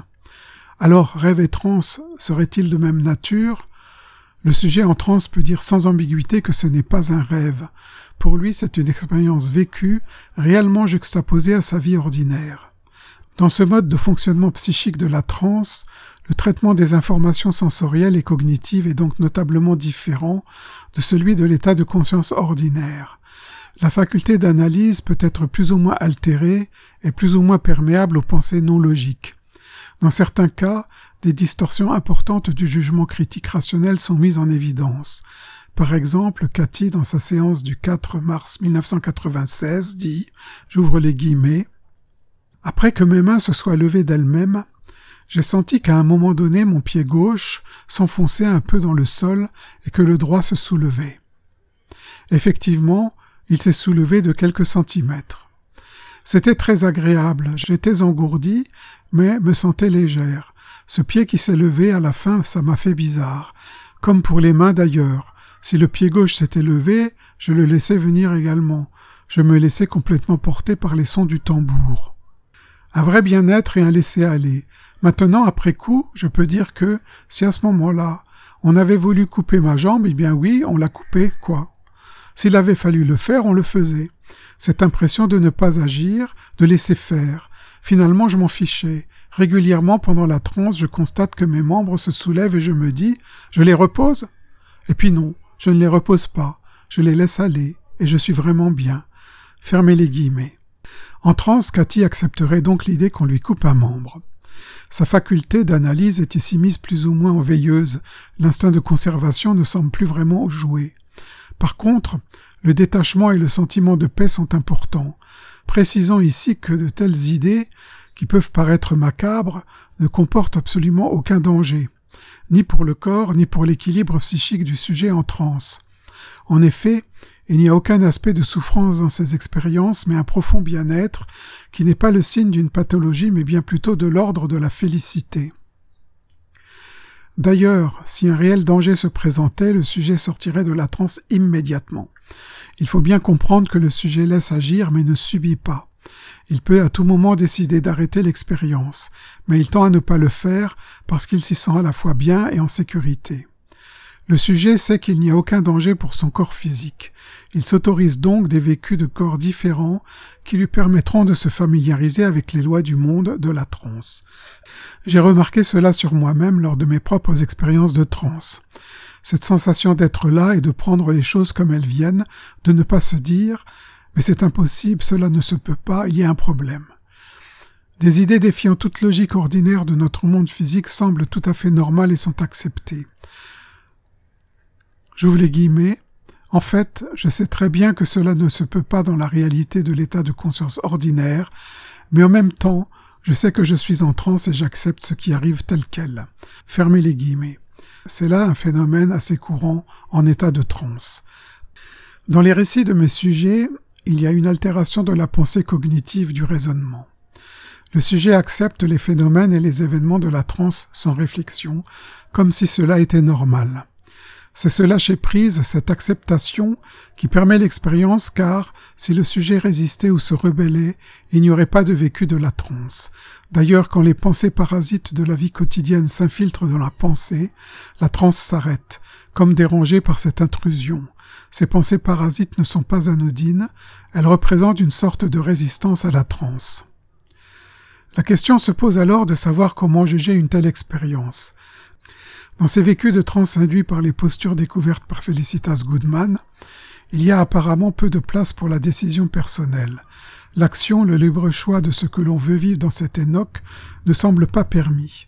Alors rêve et transe seraient-ils de même nature? Le sujet en transe peut dire sans ambiguïté que ce n'est pas un rêve. Pour lui, c'est une expérience vécue, réellement juxtaposée à sa vie ordinaire. Dans ce mode de fonctionnement psychique de la transe, le traitement des informations sensorielles et cognitives est donc notablement différent de celui de l'état de conscience ordinaire. La faculté d'analyse peut être plus ou moins altérée et plus ou moins perméable aux pensées non logiques. Dans certains cas, des distorsions importantes du jugement critique rationnel sont mises en évidence. Par exemple, Cathy, dans sa séance du 4 mars 1996, dit, j'ouvre les guillemets, Après que mes mains se soient levées d'elles-mêmes, j'ai senti qu'à un moment donné mon pied gauche s'enfonçait un peu dans le sol et que le droit se soulevait. Effectivement, il s'est soulevé de quelques centimètres. C'était très agréable, j'étais engourdi, mais me sentais légère. Ce pied qui s'est levé à la fin, ça m'a fait bizarre, comme pour les mains d'ailleurs. Si le pied gauche s'était levé, je le laissais venir également. Je me laissais complètement porter par les sons du tambour. Un vrai bien-être et un laisser-aller. Maintenant, après coup, je peux dire que si à ce moment-là, on avait voulu couper ma jambe, eh bien oui, on l'a coupée, quoi. S'il avait fallu le faire, on le faisait. Cette impression de ne pas agir, de laisser faire. Finalement, je m'en fichais. Régulièrement, pendant la transe, je constate que mes membres se soulèvent et je me dis, je les repose? Et puis non, je ne les repose pas, je les laisse aller, et je suis vraiment bien. Fermez les guillemets. En transe, Cathy accepterait donc l'idée qu'on lui coupe un membre. Sa faculté d'analyse est ici mise plus ou moins en veilleuse, l'instinct de conservation ne semble plus vraiment jouer. Par contre, le détachement et le sentiment de paix sont importants. Précisons ici que de telles idées, qui peuvent paraître macabres, ne comportent absolument aucun danger ni pour le corps, ni pour l'équilibre psychique du sujet en transe. En effet, il n'y a aucun aspect de souffrance dans ces expériences, mais un profond bien-être, qui n'est pas le signe d'une pathologie, mais bien plutôt de l'ordre de la félicité. D'ailleurs, si un réel danger se présentait, le sujet sortirait de la transe immédiatement. Il faut bien comprendre que le sujet laisse agir mais ne subit pas. Il peut à tout moment décider d'arrêter l'expérience, mais il tend à ne pas le faire parce qu'il s'y sent à la fois bien et en sécurité. Le sujet sait qu'il n'y a aucun danger pour son corps physique. Il s'autorise donc des vécus de corps différents qui lui permettront de se familiariser avec les lois du monde de la transe. J'ai remarqué cela sur moi-même lors de mes propres expériences de transe. Cette sensation d'être là et de prendre les choses comme elles viennent, de ne pas se dire mais c'est impossible, cela ne se peut pas, il y a un problème. Des idées défiant toute logique ordinaire de notre monde physique semblent tout à fait normales et sont acceptées. J'ouvre les guillemets. En fait, je sais très bien que cela ne se peut pas dans la réalité de l'état de conscience ordinaire, mais en même temps, je sais que je suis en transe et j'accepte ce qui arrive tel quel. Fermez les guillemets. C'est là un phénomène assez courant en état de transe. Dans les récits de mes sujets, il y a une altération de la pensée cognitive du raisonnement. Le sujet accepte les phénomènes et les événements de la transe sans réflexion, comme si cela était normal. C'est ce lâcher-prise, cette acceptation, qui permet l'expérience car, si le sujet résistait ou se rebellait, il n'y aurait pas de vécu de la transe. D'ailleurs, quand les pensées parasites de la vie quotidienne s'infiltrent dans la pensée, la transe s'arrête, comme dérangée par cette intrusion. Ces pensées parasites ne sont pas anodines, elles représentent une sorte de résistance à la transe. La question se pose alors de savoir comment juger une telle expérience. Dans ces vécus de transe induits par les postures découvertes par Felicitas Goodman, il y a apparemment peu de place pour la décision personnelle. L'action, le libre choix de ce que l'on veut vivre dans cet énoque ne semble pas permis.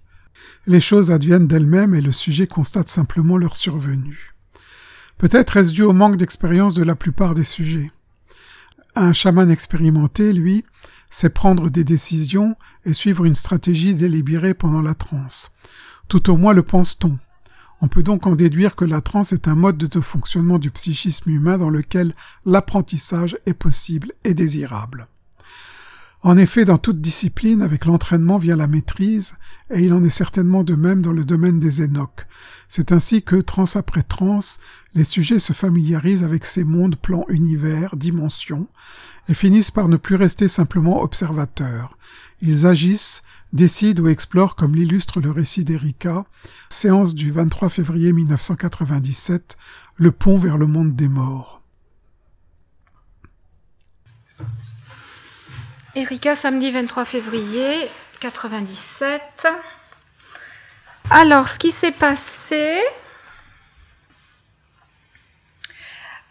Les choses adviennent d'elles-mêmes et le sujet constate simplement leur survenue. Peut-être est-ce dû au manque d'expérience de la plupart des sujets. Un chaman expérimenté, lui, sait prendre des décisions et suivre une stratégie délibérée pendant la transe. Tout au moins le pense-t-on. On peut donc en déduire que la transe est un mode de fonctionnement du psychisme humain dans lequel l'apprentissage est possible et désirable. En effet, dans toute discipline, avec l'entraînement vient la maîtrise, et il en est certainement de même dans le domaine des énoques. C'est ainsi que, trans après trans, les sujets se familiarisent avec ces mondes, plans, univers, dimensions, et finissent par ne plus rester simplement observateurs. Ils agissent, décident ou explorent comme l'illustre le récit d'Erika, séance du 23 février 1997, le pont vers le monde des morts. Erika, samedi 23 février 97. Alors, ce qui s'est passé,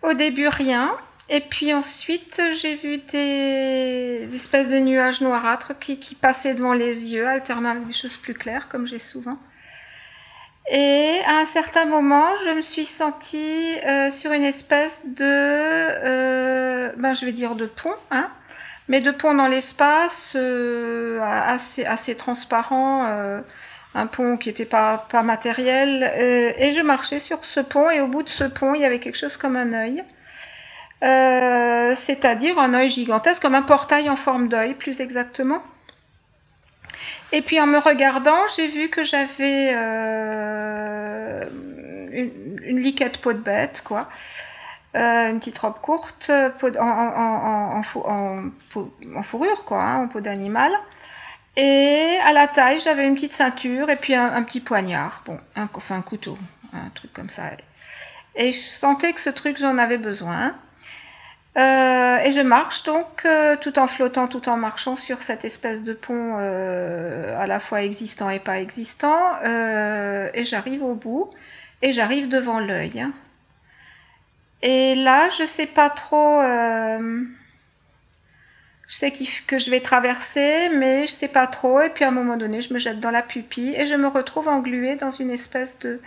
au début rien, et puis ensuite j'ai vu des, espèces de nuages noirâtres qui, passaient devant les yeux, alternant avec des choses plus claires, comme j'ai souvent. Et à un certain moment, je me suis sentie euh, sur une espèce de, euh, ben, je vais dire de pont, hein, mais de pont dans l'espace, euh, assez, transparent un pont qui n'était pas, matériel. Euh, et je marchais sur ce pont et au bout de ce pont, il y avait quelque chose comme un œil. Euh, c'est-à-dire un œil gigantesque, comme un portail en forme d'œil, plus exactement. Et puis en me regardant, j'ai vu que j'avais euh, une, liquette peau de bête, quoi. Une petite robe courte, en, fourrure, quoi, hein, en peau d'animal. Et à la taille, j'avais une petite ceinture et puis un, petit poignard, bon, un, enfin un couteau, un truc comme ça. Et je sentais que ce truc, j'en avais besoin. Euh, et je marche donc euh, tout en flottant, tout en marchant sur cette espèce de pont euh, à la fois existant et pas existant. et j'arrive au bout et j'arrive devant l'œil. Et là, je sais pas trop je sais que je vais traverser, mais je sais pas trop. Et puis à un moment donné, je me jette dans la pupille et je me retrouve engluée dans une espèce de,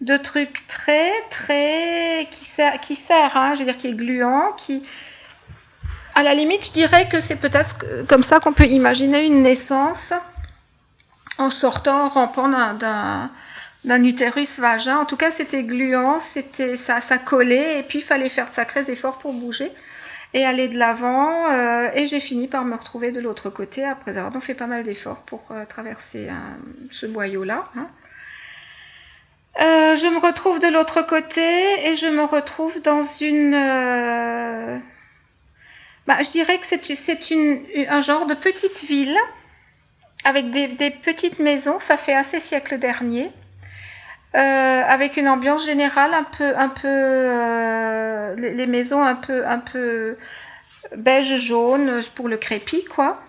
de truc très, très. qui sert, qui sert hein, je veux dire, qui est gluant, qui. À la limite, je dirais que c'est peut-être comme ça qu'on peut imaginer une naissance en sortant, en rampant d'un d'un utérus vagin. En tout cas, c'était gluant, c'était ça, ça collait, et puis il fallait faire de sacrés efforts pour bouger et aller de l'avant. Euh, et j'ai fini par me retrouver de l'autre côté après avoir donc fait pas mal d'efforts pour euh, traverser ce boyau-là. Hein. Euh, je me retrouve de l'autre côté et je me retrouve dans une... Bah, je dirais que c'est un genre de petite ville avec des, des, petites maisons, ça fait assez siècle dernier. Euh, avec une ambiance générale un peu, un peu, euh, les, maisons un peu, un peu beige jaune pour le crépi, quoi.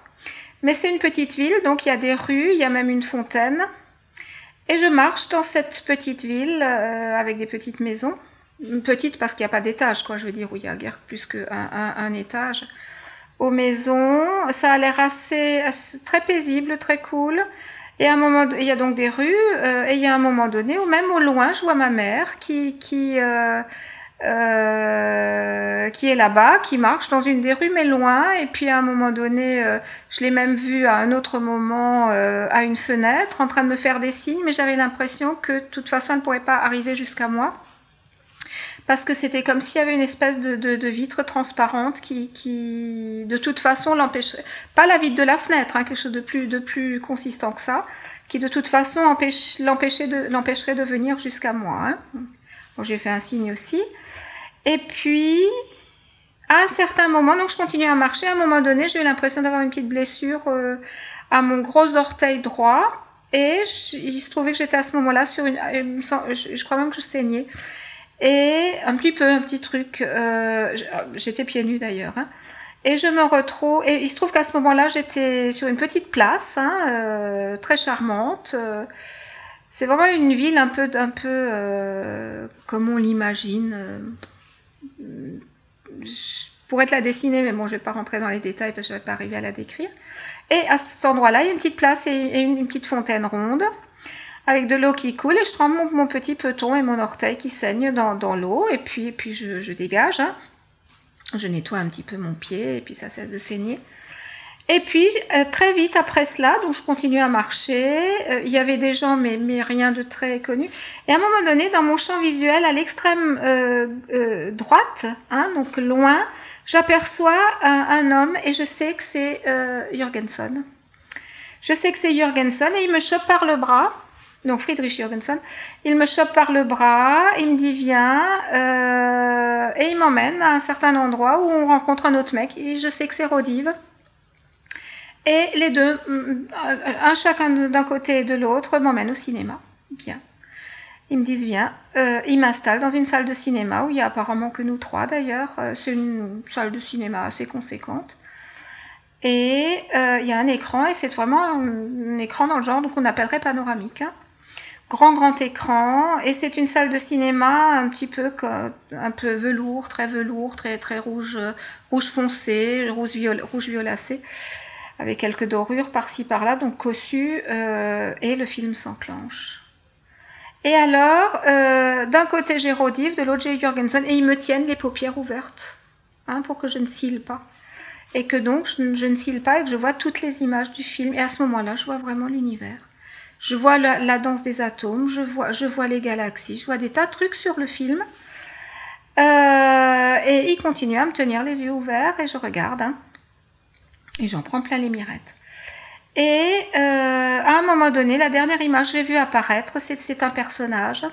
Mais c'est une petite ville, donc il y a des rues, il y a même une fontaine. Et je marche dans cette petite ville euh, avec des petites maisons. Petite parce qu'il n'y a pas d'étage, quoi, je veux dire, où il y a guère plus qu'un un, un étage. Aux maisons, ça a l'air assez, très paisible, très cool. Et à un moment, il y a donc des rues, euh, et il y a un moment donné où même au loin, je vois ma mère qui, qui, euh, euh, qui est là-bas, qui marche dans une des rues, mais loin. Et puis à un moment donné, je l'ai même vue à un autre moment à une fenêtre, en train de me faire des signes, mais j'avais l'impression que de toute façon, elle ne pourrait pas arriver jusqu'à moi. Parce que c'était comme s'il y avait une espèce de, vitre transparente qui, de toute façon, l'empêcherait, pas la vitre de la fenêtre, hein, quelque chose de plus, de plus consistant que ça, qui de toute façon l'empêcherait de, venir jusqu'à moi. Hein. Bon, j'ai fait un signe aussi. Et puis, à un certain moment, donc je continue à marcher, à un moment donné, j'ai eu l'impression d'avoir une petite blessure euh, à mon gros orteil droit. Et il se trouvait que j'étais à ce moment-là sur une... Je, crois même que je saignais. Et un petit peu, un petit truc. Euh, j'étais pieds nus d'ailleurs. Hein. Et je me retrouve... Et il se trouve qu'à ce moment-là, j'étais sur une petite place, hein, euh, très charmante. c'est vraiment une ville un peu, comme on l'imagine pour être la dessiner, mais bon, je ne vais pas rentrer dans les détails parce que je ne vais pas arriver à la décrire. Et à cet endroit-là, il y a une petite place et, une, petite fontaine ronde avec de l'eau qui coule et je trempe mon, petit peton et mon orteil qui saigne dans, l'eau et puis, puis je, dégage. Hein. Je nettoie un petit peu mon pied et puis ça cesse de saigner. Et puis, euh, très vite après cela, donc je continue à marcher. Euh, il y avait des gens, mais, mais, rien de très connu. Et à un moment donné, dans mon champ visuel, à l'extrême euh, droite, hein, donc loin, j'aperçois un, homme et je sais que c'est Jürgenson. Je sais que c'est Jürgenson et il me chope par le bras. Donc Friedrich Jürgenson, il me chope par le bras, il me dit viens, et il m'emmène à un certain endroit où on rencontre un autre mec. Et je sais que c'est Rodive. Et les deux, mm, un chacun d'un côté et de l'autre, m'emmènent au cinéma. Bien. Ils me disent viens. Euh, ils m'installent dans une salle de cinéma où il y a apparemment que nous trois d'ailleurs. Euh, c'est une salle de cinéma assez conséquente. Et euh, il y a un écran et c'est vraiment un, écran dans le genre qu'on appellerait panoramique. Hein. Grand grand écran et c'est une salle de cinéma un petit peu un peu velours, très velours, très très rouge, rouge foncé, rouge, rouge violacé avec quelques dorures par-ci par-là, donc cossu, euh, et le film s'enclenche. Et alors, euh, d'un côté j'ai Rodiv, de l'autre j'ai Jorgensen, et ils me tiennent les paupières ouvertes, hein, pour que je ne cille pas. Et que donc je, ne cille pas et que je vois toutes les images du film. Et à ce moment-là, je vois vraiment l'univers. Je vois la, danse des atomes, je vois, les galaxies, je vois des tas de trucs sur le film. Euh, et il continue à me tenir les yeux ouverts et je regarde. Hein. Et j'en prends plein les mirettes. Et euh, à un moment donné, la dernière image que j'ai vue apparaître, c'est un personnage,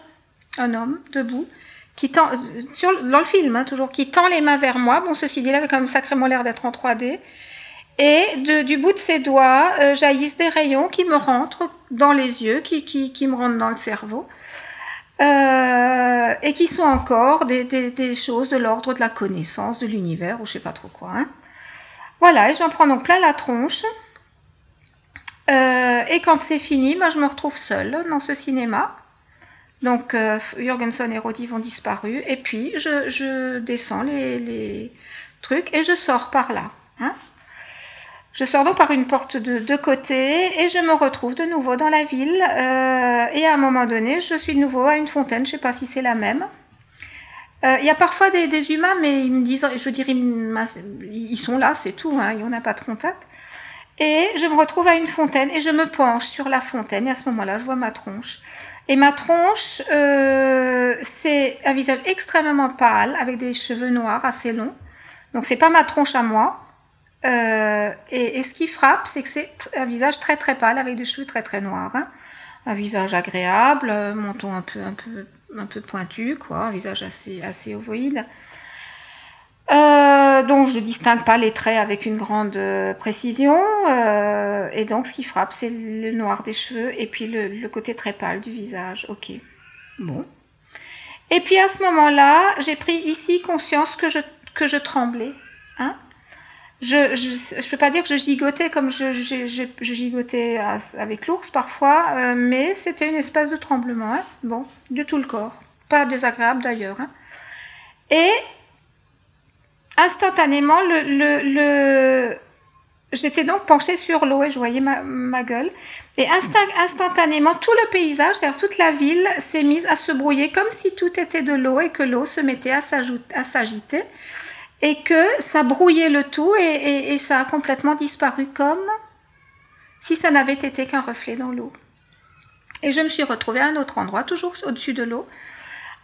un homme debout, qui tend, sur, dans le film hein, toujours, qui tend les mains vers moi. Bon, ceci dit, il avait quand même sacrément l'air d'être en 3D. Et du bout de ses doigts euh, jaillissent des rayons qui me rentrent dans les yeux, qui, me rentrent dans le cerveau. Euh, et qui sont encore des, choses de l'ordre de la connaissance de l'univers, ou je sais pas trop quoi. Hein. Voilà, et j'en prends donc plein la tronche. Euh, et quand c'est fini, moi, je me retrouve seule dans ce cinéma. Donc euh, et Rodiv ont disparu. Et puis je, descends les, trucs et je sors par là. Hein. Je sors donc par une porte de deux côtés et je me retrouve de nouveau dans la ville. Euh, et à un moment donné, je suis de nouveau à une fontaine. Je ne sais pas si c'est la même. Euh, il y a parfois des, humains, mais ils me disent, je dirais, ils sont là, c'est tout, hein, on n'a pas de contact. Et je me retrouve à une fontaine et je me penche sur la fontaine et à ce moment-là, je vois ma tronche. Et ma tronche, euh, c'est un visage extrêmement pâle avec des cheveux noirs assez longs. Donc c'est pas ma tronche à moi. Euh, et, ce qui frappe, c'est que c'est un visage très très pâle avec des cheveux très très noirs. Hein. Un visage agréable, menton un peu un peu un peu pointu, quoi, un visage assez, assez ovoïde. Euh, donc je distingue pas les traits avec une grande euh, précision euh, et donc ce qui frappe c'est le noir des cheveux et puis le, côté très pâle du visage. Ok, bon. Et puis à ce moment-là, j'ai pris ici conscience que je, que je tremblais. Hein je ne peux pas dire que je gigotais comme je, gigotais avec l'ours parfois, euh, mais c'était une espèce de tremblement, hein. bon, de tout le corps. Pas désagréable d'ailleurs. Hein. Et instantanément, j'étais donc penchée sur l'eau et je voyais ma, gueule. Et instantanément, tout le paysage, c'est-à-dire toute la ville, s'est mise à se brouiller comme si tout était de l'eau et que l'eau se mettait à s'agiter et que ça brouillait le tout et, ça a complètement disparu comme si ça n'avait été qu'un reflet dans l'eau. Et je me suis retrouvée à un autre endroit, toujours au-dessus de l'eau,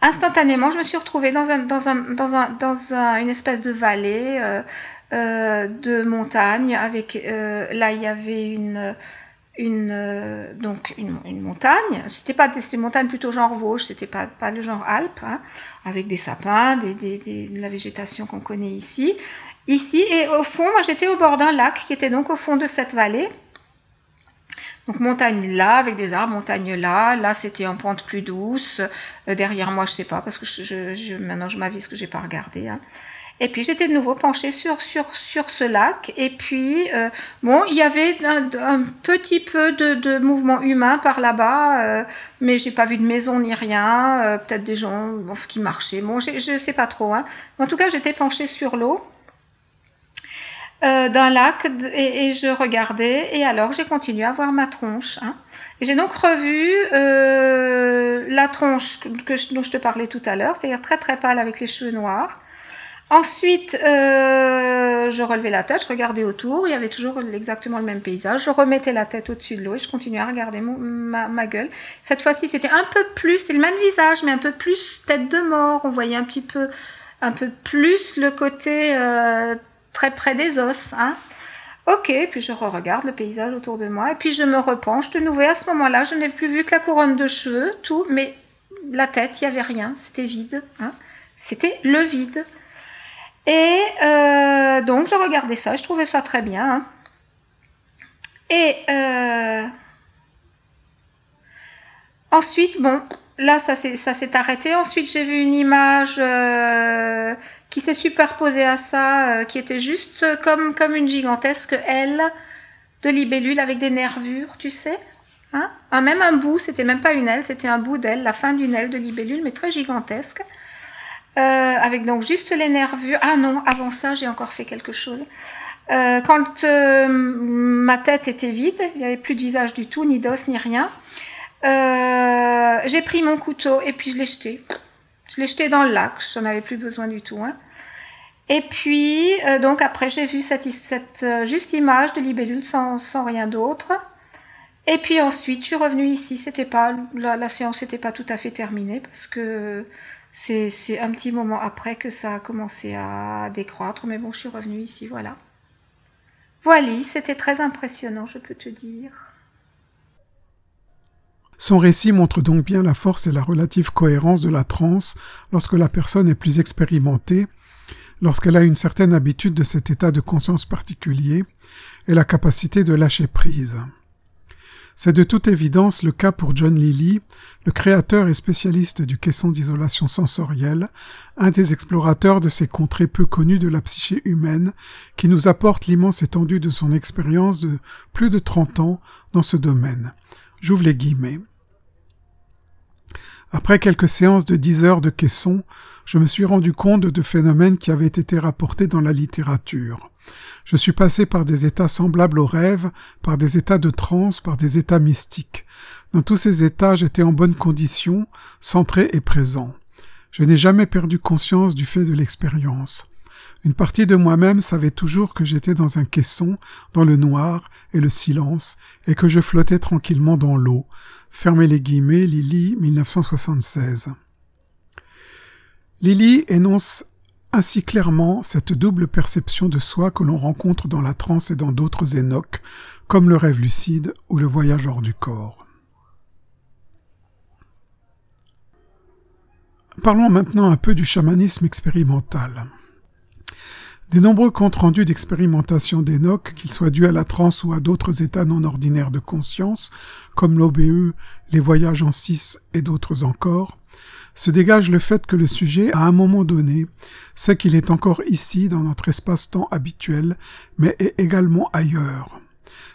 instantanément, je me suis retrouvée dans, un, dans, un, dans, un, dans une espèce de vallée euh, euh, de montagne. Avec, euh, là, il y avait une, une, donc une, une montagne. C'était pas des montagnes plutôt genre Vosges, c'était pas, pas le genre Alpes, hein, avec des sapins, de la végétation qu'on connaît ici. Ici, et au fond, moi j'étais au bord d'un lac qui était donc au fond de cette vallée. Donc montagne là, avec des arbres, montagne là. Là, c'était en pente plus douce. Euh, derrière moi, je sais pas, parce que je, maintenant je m'avise que j'ai pas regardé. Hein. Et puis j'étais de nouveau penchée sur, sur, sur ce lac. Et puis, euh, bon, il y avait un, petit peu de, de, mouvement humain par là-bas, euh, mais j'ai pas vu de maison ni rien. Euh, Peut-être des gens qui marchaient. Bon, je sais pas trop. Hein. En tout cas, j'étais penchée sur l'eau. Euh, d'un lac et, je regardais et alors j'ai continué à voir ma tronche. Hein. J'ai donc revu la tronche dont je te parlais tout à l'heure, c'est-à-dire très très pâle avec les cheveux noirs. Ensuite, euh, je relevais la tête, je regardais autour, il y avait toujours exactement le même paysage. Je remettais la tête au-dessus de l'eau et je continuais à regarder ma, gueule. Cette fois-ci, c'était un peu plus, c'est le même visage, mais un peu plus tête de mort. On voyait un petit peu, un peu plus le côté euh, très près des os. Hein. Ok, puis je re-regarde le paysage autour de moi, et puis je me repenche de nouveau. Et à ce moment-là, je n'ai plus vu que la couronne de cheveux, tout, mais la tête, il n'y avait rien, c'était vide. Hein. C'était le vide. Et euh, donc, je regardais ça, je trouvais ça très bien. Hein. Et euh, ensuite, bon, là, ça s'est arrêté. Ensuite, j'ai vu une image euh, qui s'est superposée à ça, qui était juste comme, une gigantesque aile de libellule avec des nervures, tu sais. Ah, même un bout, c'était même pas une aile, c'était un bout d'aile, la fin d'une aile de libellule, mais très gigantesque. Euh, avec donc juste les nervures. Ah non, avant ça, j'ai encore fait quelque chose. Euh, quand euh, ma tête était vide, il n'y avait plus de visage du tout, ni d'os, ni rien, j'ai pris mon couteau et puis je l'ai jeté. Je l'ai jeté dans le lac, j'en avais plus besoin du tout. Hein. Et puis, donc après, j'ai vu cette, juste image de libellule sans, sans rien d'autre. Et puis ensuite, je suis revenue ici. C'était pas la, la séance n'était pas tout à fait terminée parce que c'est un petit moment après que ça a commencé à décroître. Mais bon, je suis revenue ici, voilà. Voilà, c'était très impressionnant, je peux te dire. Son récit montre donc bien la force et la relative cohérence de la transe lorsque la personne est plus expérimentée, lorsqu'elle a une certaine habitude de cet état de conscience particulier et la capacité de lâcher prise. C'est de toute évidence le cas pour John Lilly, le créateur et spécialiste du caisson d'isolation sensorielle, un des explorateurs de ces contrées peu connues de la psyché humaine, qui nous apporte l'immense étendue de son expérience de plus de 30 ans dans ce domaine. J'ouvre les guillemets. Après quelques séances de dix heures de caisson, je me suis rendu compte de phénomènes qui avaient été rapportés dans la littérature. Je suis passé par des états semblables aux rêves, par des états de transe, par des états mystiques. Dans tous ces états, j'étais en bonne condition, centré et présent. Je n'ai jamais perdu conscience du fait de l'expérience. Une partie de moi-même savait toujours que j'étais dans un caisson, dans le noir et le silence, et que je flottais tranquillement dans l'eau. Fermez les guillemets, Lily, 1976. Lily énonce ainsi clairement cette double perception de soi que l'on rencontre dans la transe et dans d'autres énoques, comme le rêve lucide ou le voyage hors du corps. Parlons maintenant un peu du chamanisme expérimental. Des nombreux comptes rendus d'expérimentation d'Enoch, qu'ils soient dus à la transe ou à d'autres états non ordinaires de conscience, comme l'OBE, les voyages en six et d'autres encore, se dégage le fait que le sujet, à un moment donné, sait qu'il est encore ici dans notre espace-temps habituel, mais est également ailleurs.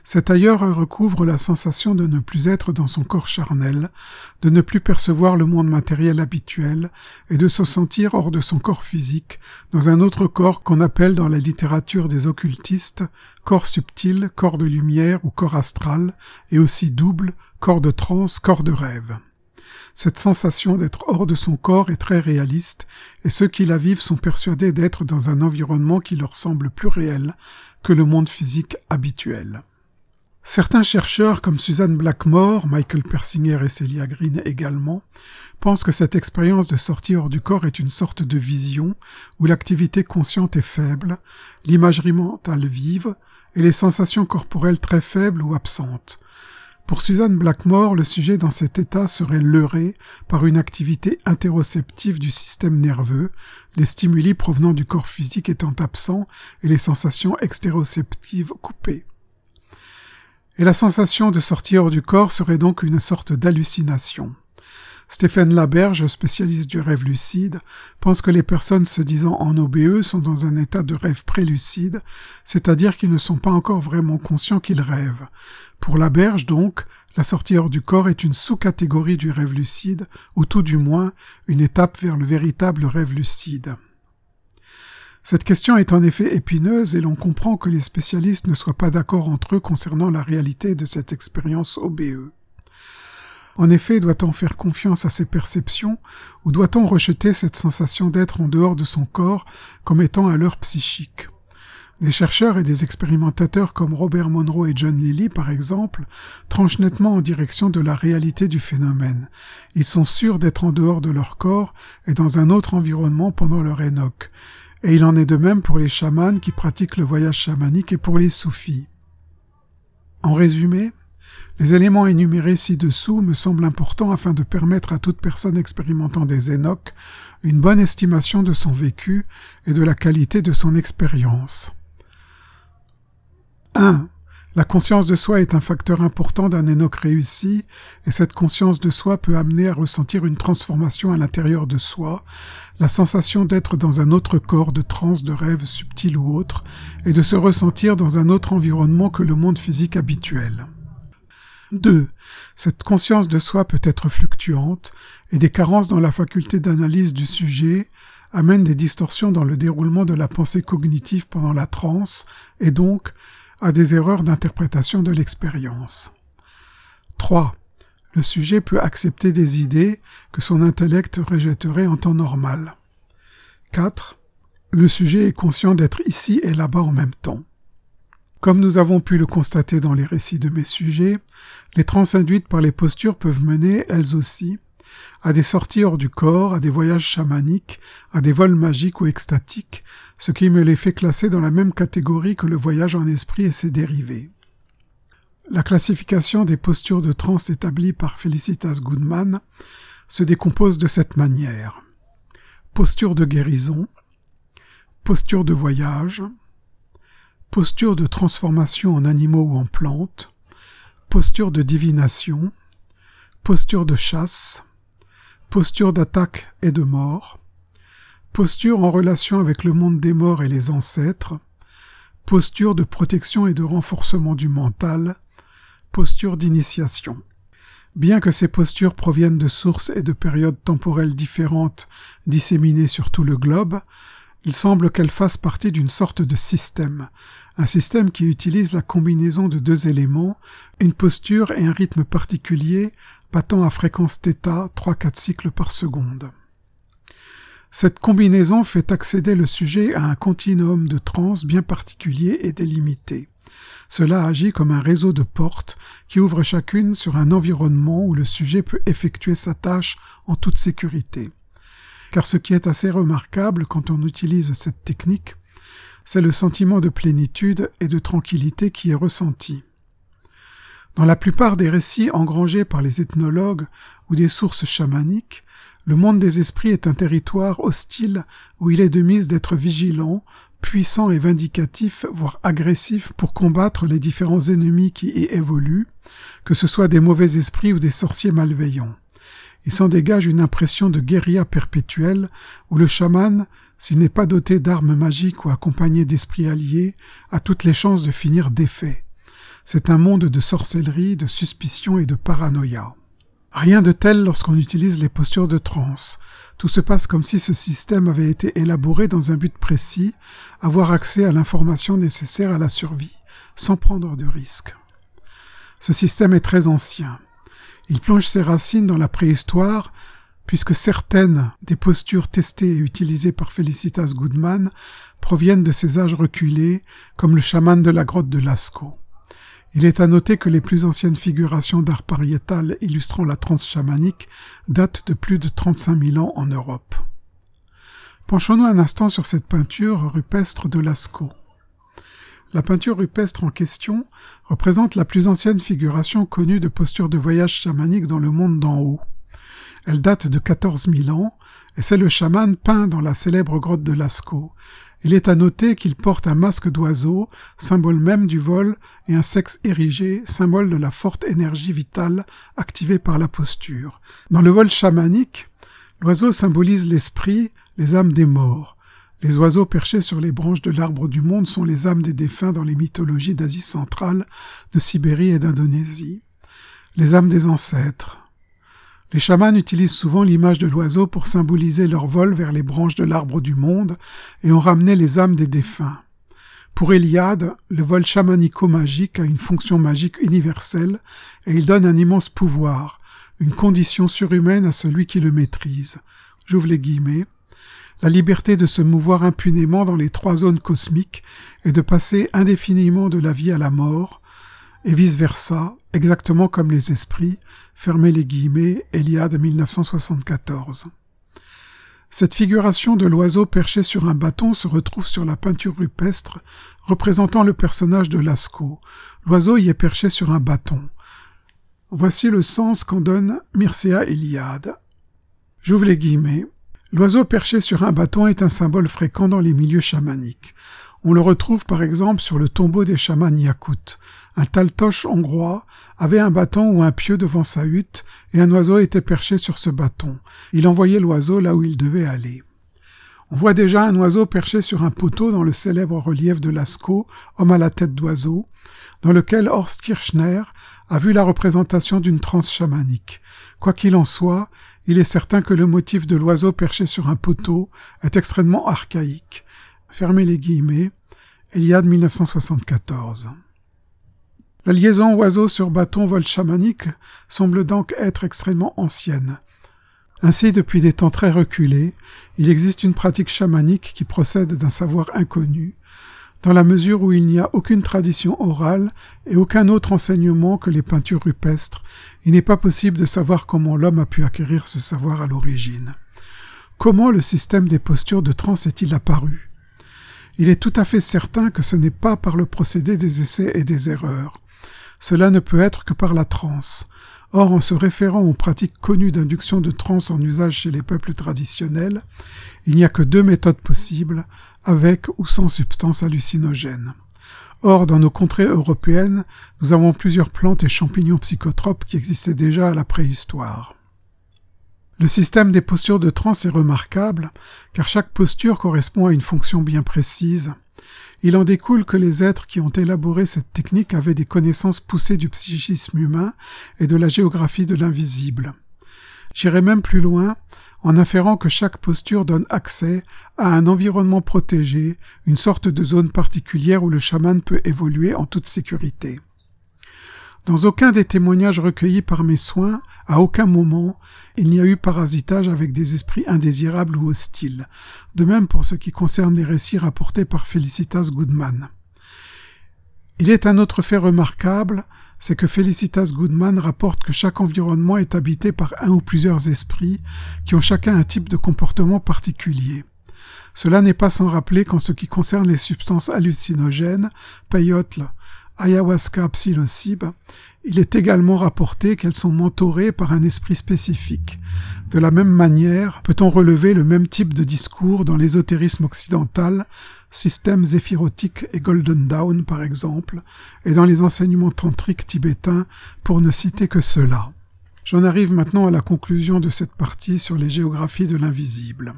Cet ailleurs recouvre la sensation de ne plus être dans son corps charnel, de ne plus percevoir le monde matériel habituel, et de se sentir hors de son corps physique, dans un autre corps qu'on appelle dans la littérature des occultistes corps subtil, corps de lumière ou corps astral, et aussi double, corps de transe, corps de rêve. Cette sensation d'être hors de son corps est très réaliste, et ceux qui la vivent sont persuadés d'être dans un environnement qui leur semble plus réel que le monde physique habituel. Certains chercheurs comme Suzanne Blackmore, Michael Persinger et Celia Green également, pensent que cette expérience de sortie hors du corps est une sorte de vision où l'activité consciente est faible, l'imagerie mentale vive et les sensations corporelles très faibles ou absentes. Pour Suzanne Blackmore, le sujet dans cet état serait leurré par une activité interoceptive du système nerveux, les stimuli provenant du corps physique étant absents et les sensations extéroceptives coupées et la sensation de sortir hors du corps serait donc une sorte d'hallucination. Stéphane Laberge, spécialiste du rêve lucide, pense que les personnes se disant en OBE sont dans un état de rêve prélucide, c'est-à-dire qu'ils ne sont pas encore vraiment conscients qu'ils rêvent. Pour Laberge, donc, la sortie hors du corps est une sous-catégorie du rêve lucide, ou tout du moins une étape vers le véritable rêve lucide. Cette question est en effet épineuse et l'on comprend que les spécialistes ne soient pas d'accord entre eux concernant la réalité de cette expérience OBE. En effet, doit-on faire confiance à ses perceptions ou doit-on rejeter cette sensation d'être en dehors de son corps comme étant à l'heure psychique? Des chercheurs et des expérimentateurs comme Robert Monroe et John Lilly, par exemple, tranchent nettement en direction de la réalité du phénomène. Ils sont sûrs d'être en dehors de leur corps et dans un autre environnement pendant leur énoque et il en est de même pour les chamans qui pratiquent le voyage chamanique et pour les soufis. En résumé, les éléments énumérés ci-dessous me semblent importants afin de permettre à toute personne expérimentant des énoques une bonne estimation de son vécu et de la qualité de son expérience. 1. La conscience de soi est un facteur important d'un Enoch réussi, et cette conscience de soi peut amener à ressentir une transformation à l'intérieur de soi, la sensation d'être dans un autre corps de transe, de rêve subtil ou autre, et de se ressentir dans un autre environnement que le monde physique habituel. 2. Cette conscience de soi peut être fluctuante, et des carences dans la faculté d'analyse du sujet amènent des distorsions dans le déroulement de la pensée cognitive pendant la transe, et donc à des erreurs d'interprétation de l'expérience. 3. Le sujet peut accepter des idées que son intellect rejetterait en temps normal. 4. Le sujet est conscient d'être ici et là-bas en même temps. Comme nous avons pu le constater dans les récits de mes sujets, les trans induites par les postures peuvent mener, elles aussi, à des sorties hors du corps, à des voyages chamaniques, à des vols magiques ou extatiques, ce qui me les fait classer dans la même catégorie que le voyage en esprit et ses dérivés. La classification des postures de transe établie par Felicitas Goodman se décompose de cette manière. Posture de guérison, posture de voyage, posture de transformation en animaux ou en plantes, posture de divination, posture de chasse, posture d'attaque et de mort, posture en relation avec le monde des morts et les ancêtres, posture de protection et de renforcement du mental, posture d'initiation. Bien que ces postures proviennent de sources et de périodes temporelles différentes disséminées sur tout le globe, il semble qu'elles fassent partie d'une sorte de système, un système qui utilise la combinaison de deux éléments, une posture et un rythme particulier battant à fréquence θ 3-4 cycles par seconde. Cette combinaison fait accéder le sujet à un continuum de trans bien particulier et délimité. Cela agit comme un réseau de portes qui ouvrent chacune sur un environnement où le sujet peut effectuer sa tâche en toute sécurité. Car ce qui est assez remarquable quand on utilise cette technique, c'est le sentiment de plénitude et de tranquillité qui est ressenti. Dans la plupart des récits engrangés par les ethnologues ou des sources chamaniques, le monde des esprits est un territoire hostile où il est de mise d'être vigilant, puissant et vindicatif, voire agressif pour combattre les différents ennemis qui y évoluent, que ce soit des mauvais esprits ou des sorciers malveillants. Il s'en dégage une impression de guérilla perpétuelle où le chaman, s'il n'est pas doté d'armes magiques ou accompagné d'esprits alliés, a toutes les chances de finir défait. C'est un monde de sorcellerie, de suspicion et de paranoïa. Rien de tel lorsqu'on utilise les postures de transe. Tout se passe comme si ce système avait été élaboré dans un but précis, avoir accès à l'information nécessaire à la survie, sans prendre de risques. Ce système est très ancien. Il plonge ses racines dans la préhistoire, puisque certaines des postures testées et utilisées par Felicitas Goodman proviennent de ces âges reculés, comme le chaman de la grotte de Lascaux. Il est à noter que les plus anciennes figurations d'art pariétal illustrant la transe chamanique datent de plus de 35 000 ans en Europe. Penchons-nous un instant sur cette peinture rupestre de Lascaux. La peinture rupestre en question représente la plus ancienne figuration connue de posture de voyage chamanique dans le monde d'en haut. Elle date de 14 000 ans, et c'est le chaman peint dans la célèbre grotte de Lascaux. Il est à noter qu'il porte un masque d'oiseau, symbole même du vol, et un sexe érigé, symbole de la forte énergie vitale activée par la posture. Dans le vol chamanique, l'oiseau symbolise l'esprit, les âmes des morts. Les oiseaux perchés sur les branches de l'arbre du monde sont les âmes des défunts dans les mythologies d'Asie centrale, de Sibérie et d'Indonésie. Les âmes des ancêtres. Les chamans utilisent souvent l'image de l'oiseau pour symboliser leur vol vers les branches de l'arbre du monde et ont ramené les âmes des défunts. Pour Eliade, le vol chamanico-magique a une fonction magique universelle et il donne un immense pouvoir, une condition surhumaine à celui qui le maîtrise. J'ouvre les guillemets. La liberté de se mouvoir impunément dans les trois zones cosmiques et de passer indéfiniment de la vie à la mort, et vice-versa, exactement comme les esprits, fermez les guillemets, Eliade 1974. Cette figuration de l'oiseau perché sur un bâton se retrouve sur la peinture rupestre représentant le personnage de Lascaux. L'oiseau y est perché sur un bâton. Voici le sens qu'en donne Mircea Eliade. J'ouvre les guillemets. L'oiseau perché sur un bâton est un symbole fréquent dans les milieux chamaniques. On le retrouve par exemple sur le tombeau des chamans yakoutes. Un taltoche hongrois avait un bâton ou un pieu devant sa hutte, et un oiseau était perché sur ce bâton. Il envoyait l'oiseau là où il devait aller. On voit déjà un oiseau perché sur un poteau dans le célèbre relief de Lascaux, Homme à la tête d'oiseau, dans lequel Horst Kirchner a vu la représentation d'une transe chamanique. Quoi qu'il en soit, il est certain que le motif de l'oiseau perché sur un poteau est extrêmement archaïque. Fermez les guillemets. Eliade 1974. La liaison oiseau sur bâton vol chamanique semble donc être extrêmement ancienne. Ainsi, depuis des temps très reculés, il existe une pratique chamanique qui procède d'un savoir inconnu, dans la mesure où il n'y a aucune tradition orale et aucun autre enseignement que les peintures rupestres, il n'est pas possible de savoir comment l'homme a pu acquérir ce savoir à l'origine. Comment le système des postures de trans est-il apparu? Il est tout à fait certain que ce n'est pas par le procédé des essais et des erreurs. Cela ne peut être que par la transe. Or, en se référant aux pratiques connues d'induction de transe en usage chez les peuples traditionnels, il n'y a que deux méthodes possibles, avec ou sans substance hallucinogène. Or, dans nos contrées européennes, nous avons plusieurs plantes et champignons psychotropes qui existaient déjà à la préhistoire. Le système des postures de transe est remarquable, car chaque posture correspond à une fonction bien précise. Il en découle que les êtres qui ont élaboré cette technique avaient des connaissances poussées du psychisme humain et de la géographie de l'invisible. J'irai même plus loin en inférant que chaque posture donne accès à un environnement protégé, une sorte de zone particulière où le chaman peut évoluer en toute sécurité. Dans aucun des témoignages recueillis par mes soins, à aucun moment, il n'y a eu parasitage avec des esprits indésirables ou hostiles. De même pour ce qui concerne les récits rapportés par Felicitas Goodman. Il est un autre fait remarquable, c'est que Felicitas Goodman rapporte que chaque environnement est habité par un ou plusieurs esprits qui ont chacun un type de comportement particulier. Cela n'est pas sans rappeler qu'en ce qui concerne les substances hallucinogènes, peyote, ayahuasca, psilocybe, il est également rapporté qu'elles sont mentorées par un esprit spécifique. De la même manière, peut-on relever le même type de discours dans l'ésotérisme occidental, système zéphirotique et Golden Dawn par exemple, et dans les enseignements tantriques tibétains, pour ne citer que cela? J'en arrive maintenant à la conclusion de cette partie sur les géographies de l'invisible.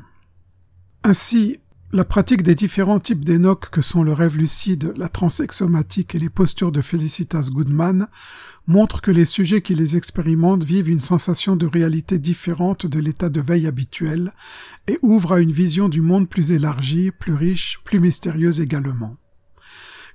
Ainsi, la pratique des différents types d'énoques que sont le rêve lucide, la transexomatique et les postures de Felicitas Goodman montre que les sujets qui les expérimentent vivent une sensation de réalité différente de l'état de veille habituel et ouvrent à une vision du monde plus élargie, plus riche, plus mystérieuse également.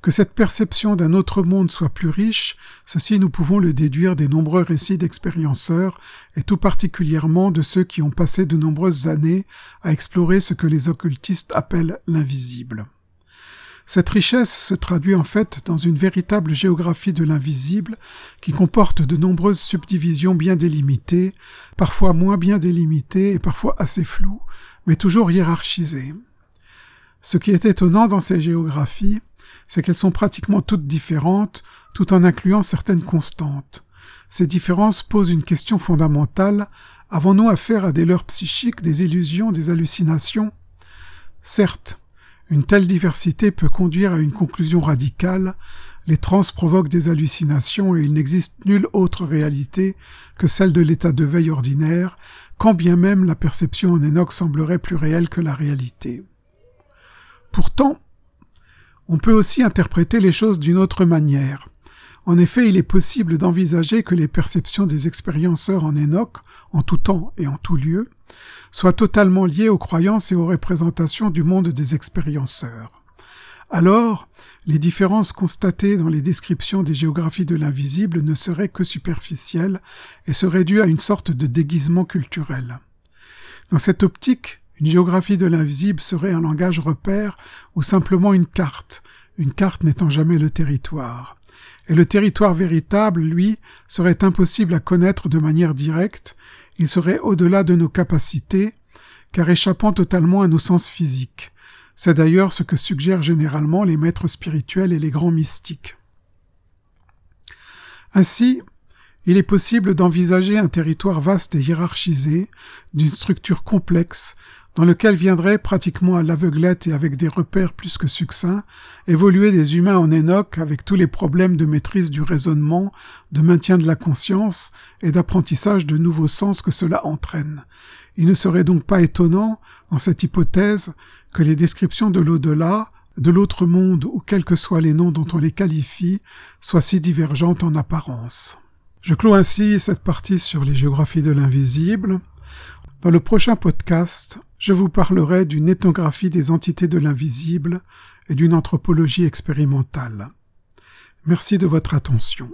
Que cette perception d'un autre monde soit plus riche, ceci nous pouvons le déduire des nombreux récits d'expérienceurs, et tout particulièrement de ceux qui ont passé de nombreuses années à explorer ce que les occultistes appellent l'invisible. Cette richesse se traduit en fait dans une véritable géographie de l'invisible qui comporte de nombreuses subdivisions bien délimitées, parfois moins bien délimitées et parfois assez floues, mais toujours hiérarchisées. Ce qui est étonnant dans ces géographies, c'est qu'elles sont pratiquement toutes différentes, tout en incluant certaines constantes. Ces différences posent une question fondamentale. Avons-nous affaire à des leurres psychiques, des illusions, des hallucinations? Certes, une telle diversité peut conduire à une conclusion radicale. Les trans provoquent des hallucinations et il n'existe nulle autre réalité que celle de l'état de veille ordinaire, quand bien même la perception en Enoch semblerait plus réelle que la réalité. Pourtant, on peut aussi interpréter les choses d'une autre manière. En effet, il est possible d'envisager que les perceptions des expérienceurs en Enoch, en tout temps et en tout lieu, soient totalement liées aux croyances et aux représentations du monde des expérienceurs. Alors, les différences constatées dans les descriptions des géographies de l'invisible ne seraient que superficielles et seraient dues à une sorte de déguisement culturel. Dans cette optique, une géographie de l'invisible serait un langage repère ou simplement une carte, une carte n'étant jamais le territoire. Et le territoire véritable, lui, serait impossible à connaître de manière directe, il serait au-delà de nos capacités, car échappant totalement à nos sens physiques. C'est d'ailleurs ce que suggèrent généralement les maîtres spirituels et les grands mystiques. Ainsi, il est possible d'envisager un territoire vaste et hiérarchisé, d'une structure complexe, dans lequel viendraient pratiquement à l'aveuglette et avec des repères plus que succincts, évoluer des humains en Enoch avec tous les problèmes de maîtrise du raisonnement, de maintien de la conscience et d'apprentissage de nouveaux sens que cela entraîne. Il ne serait donc pas étonnant, dans cette hypothèse, que les descriptions de l'au-delà, de l'autre monde ou quels que soient les noms dont on les qualifie, soient si divergentes en apparence. Je clôt ainsi cette partie sur les géographies de l'invisible. Dans le prochain podcast, je vous parlerai d'une ethnographie des entités de l'invisible et d'une anthropologie expérimentale. Merci de votre attention.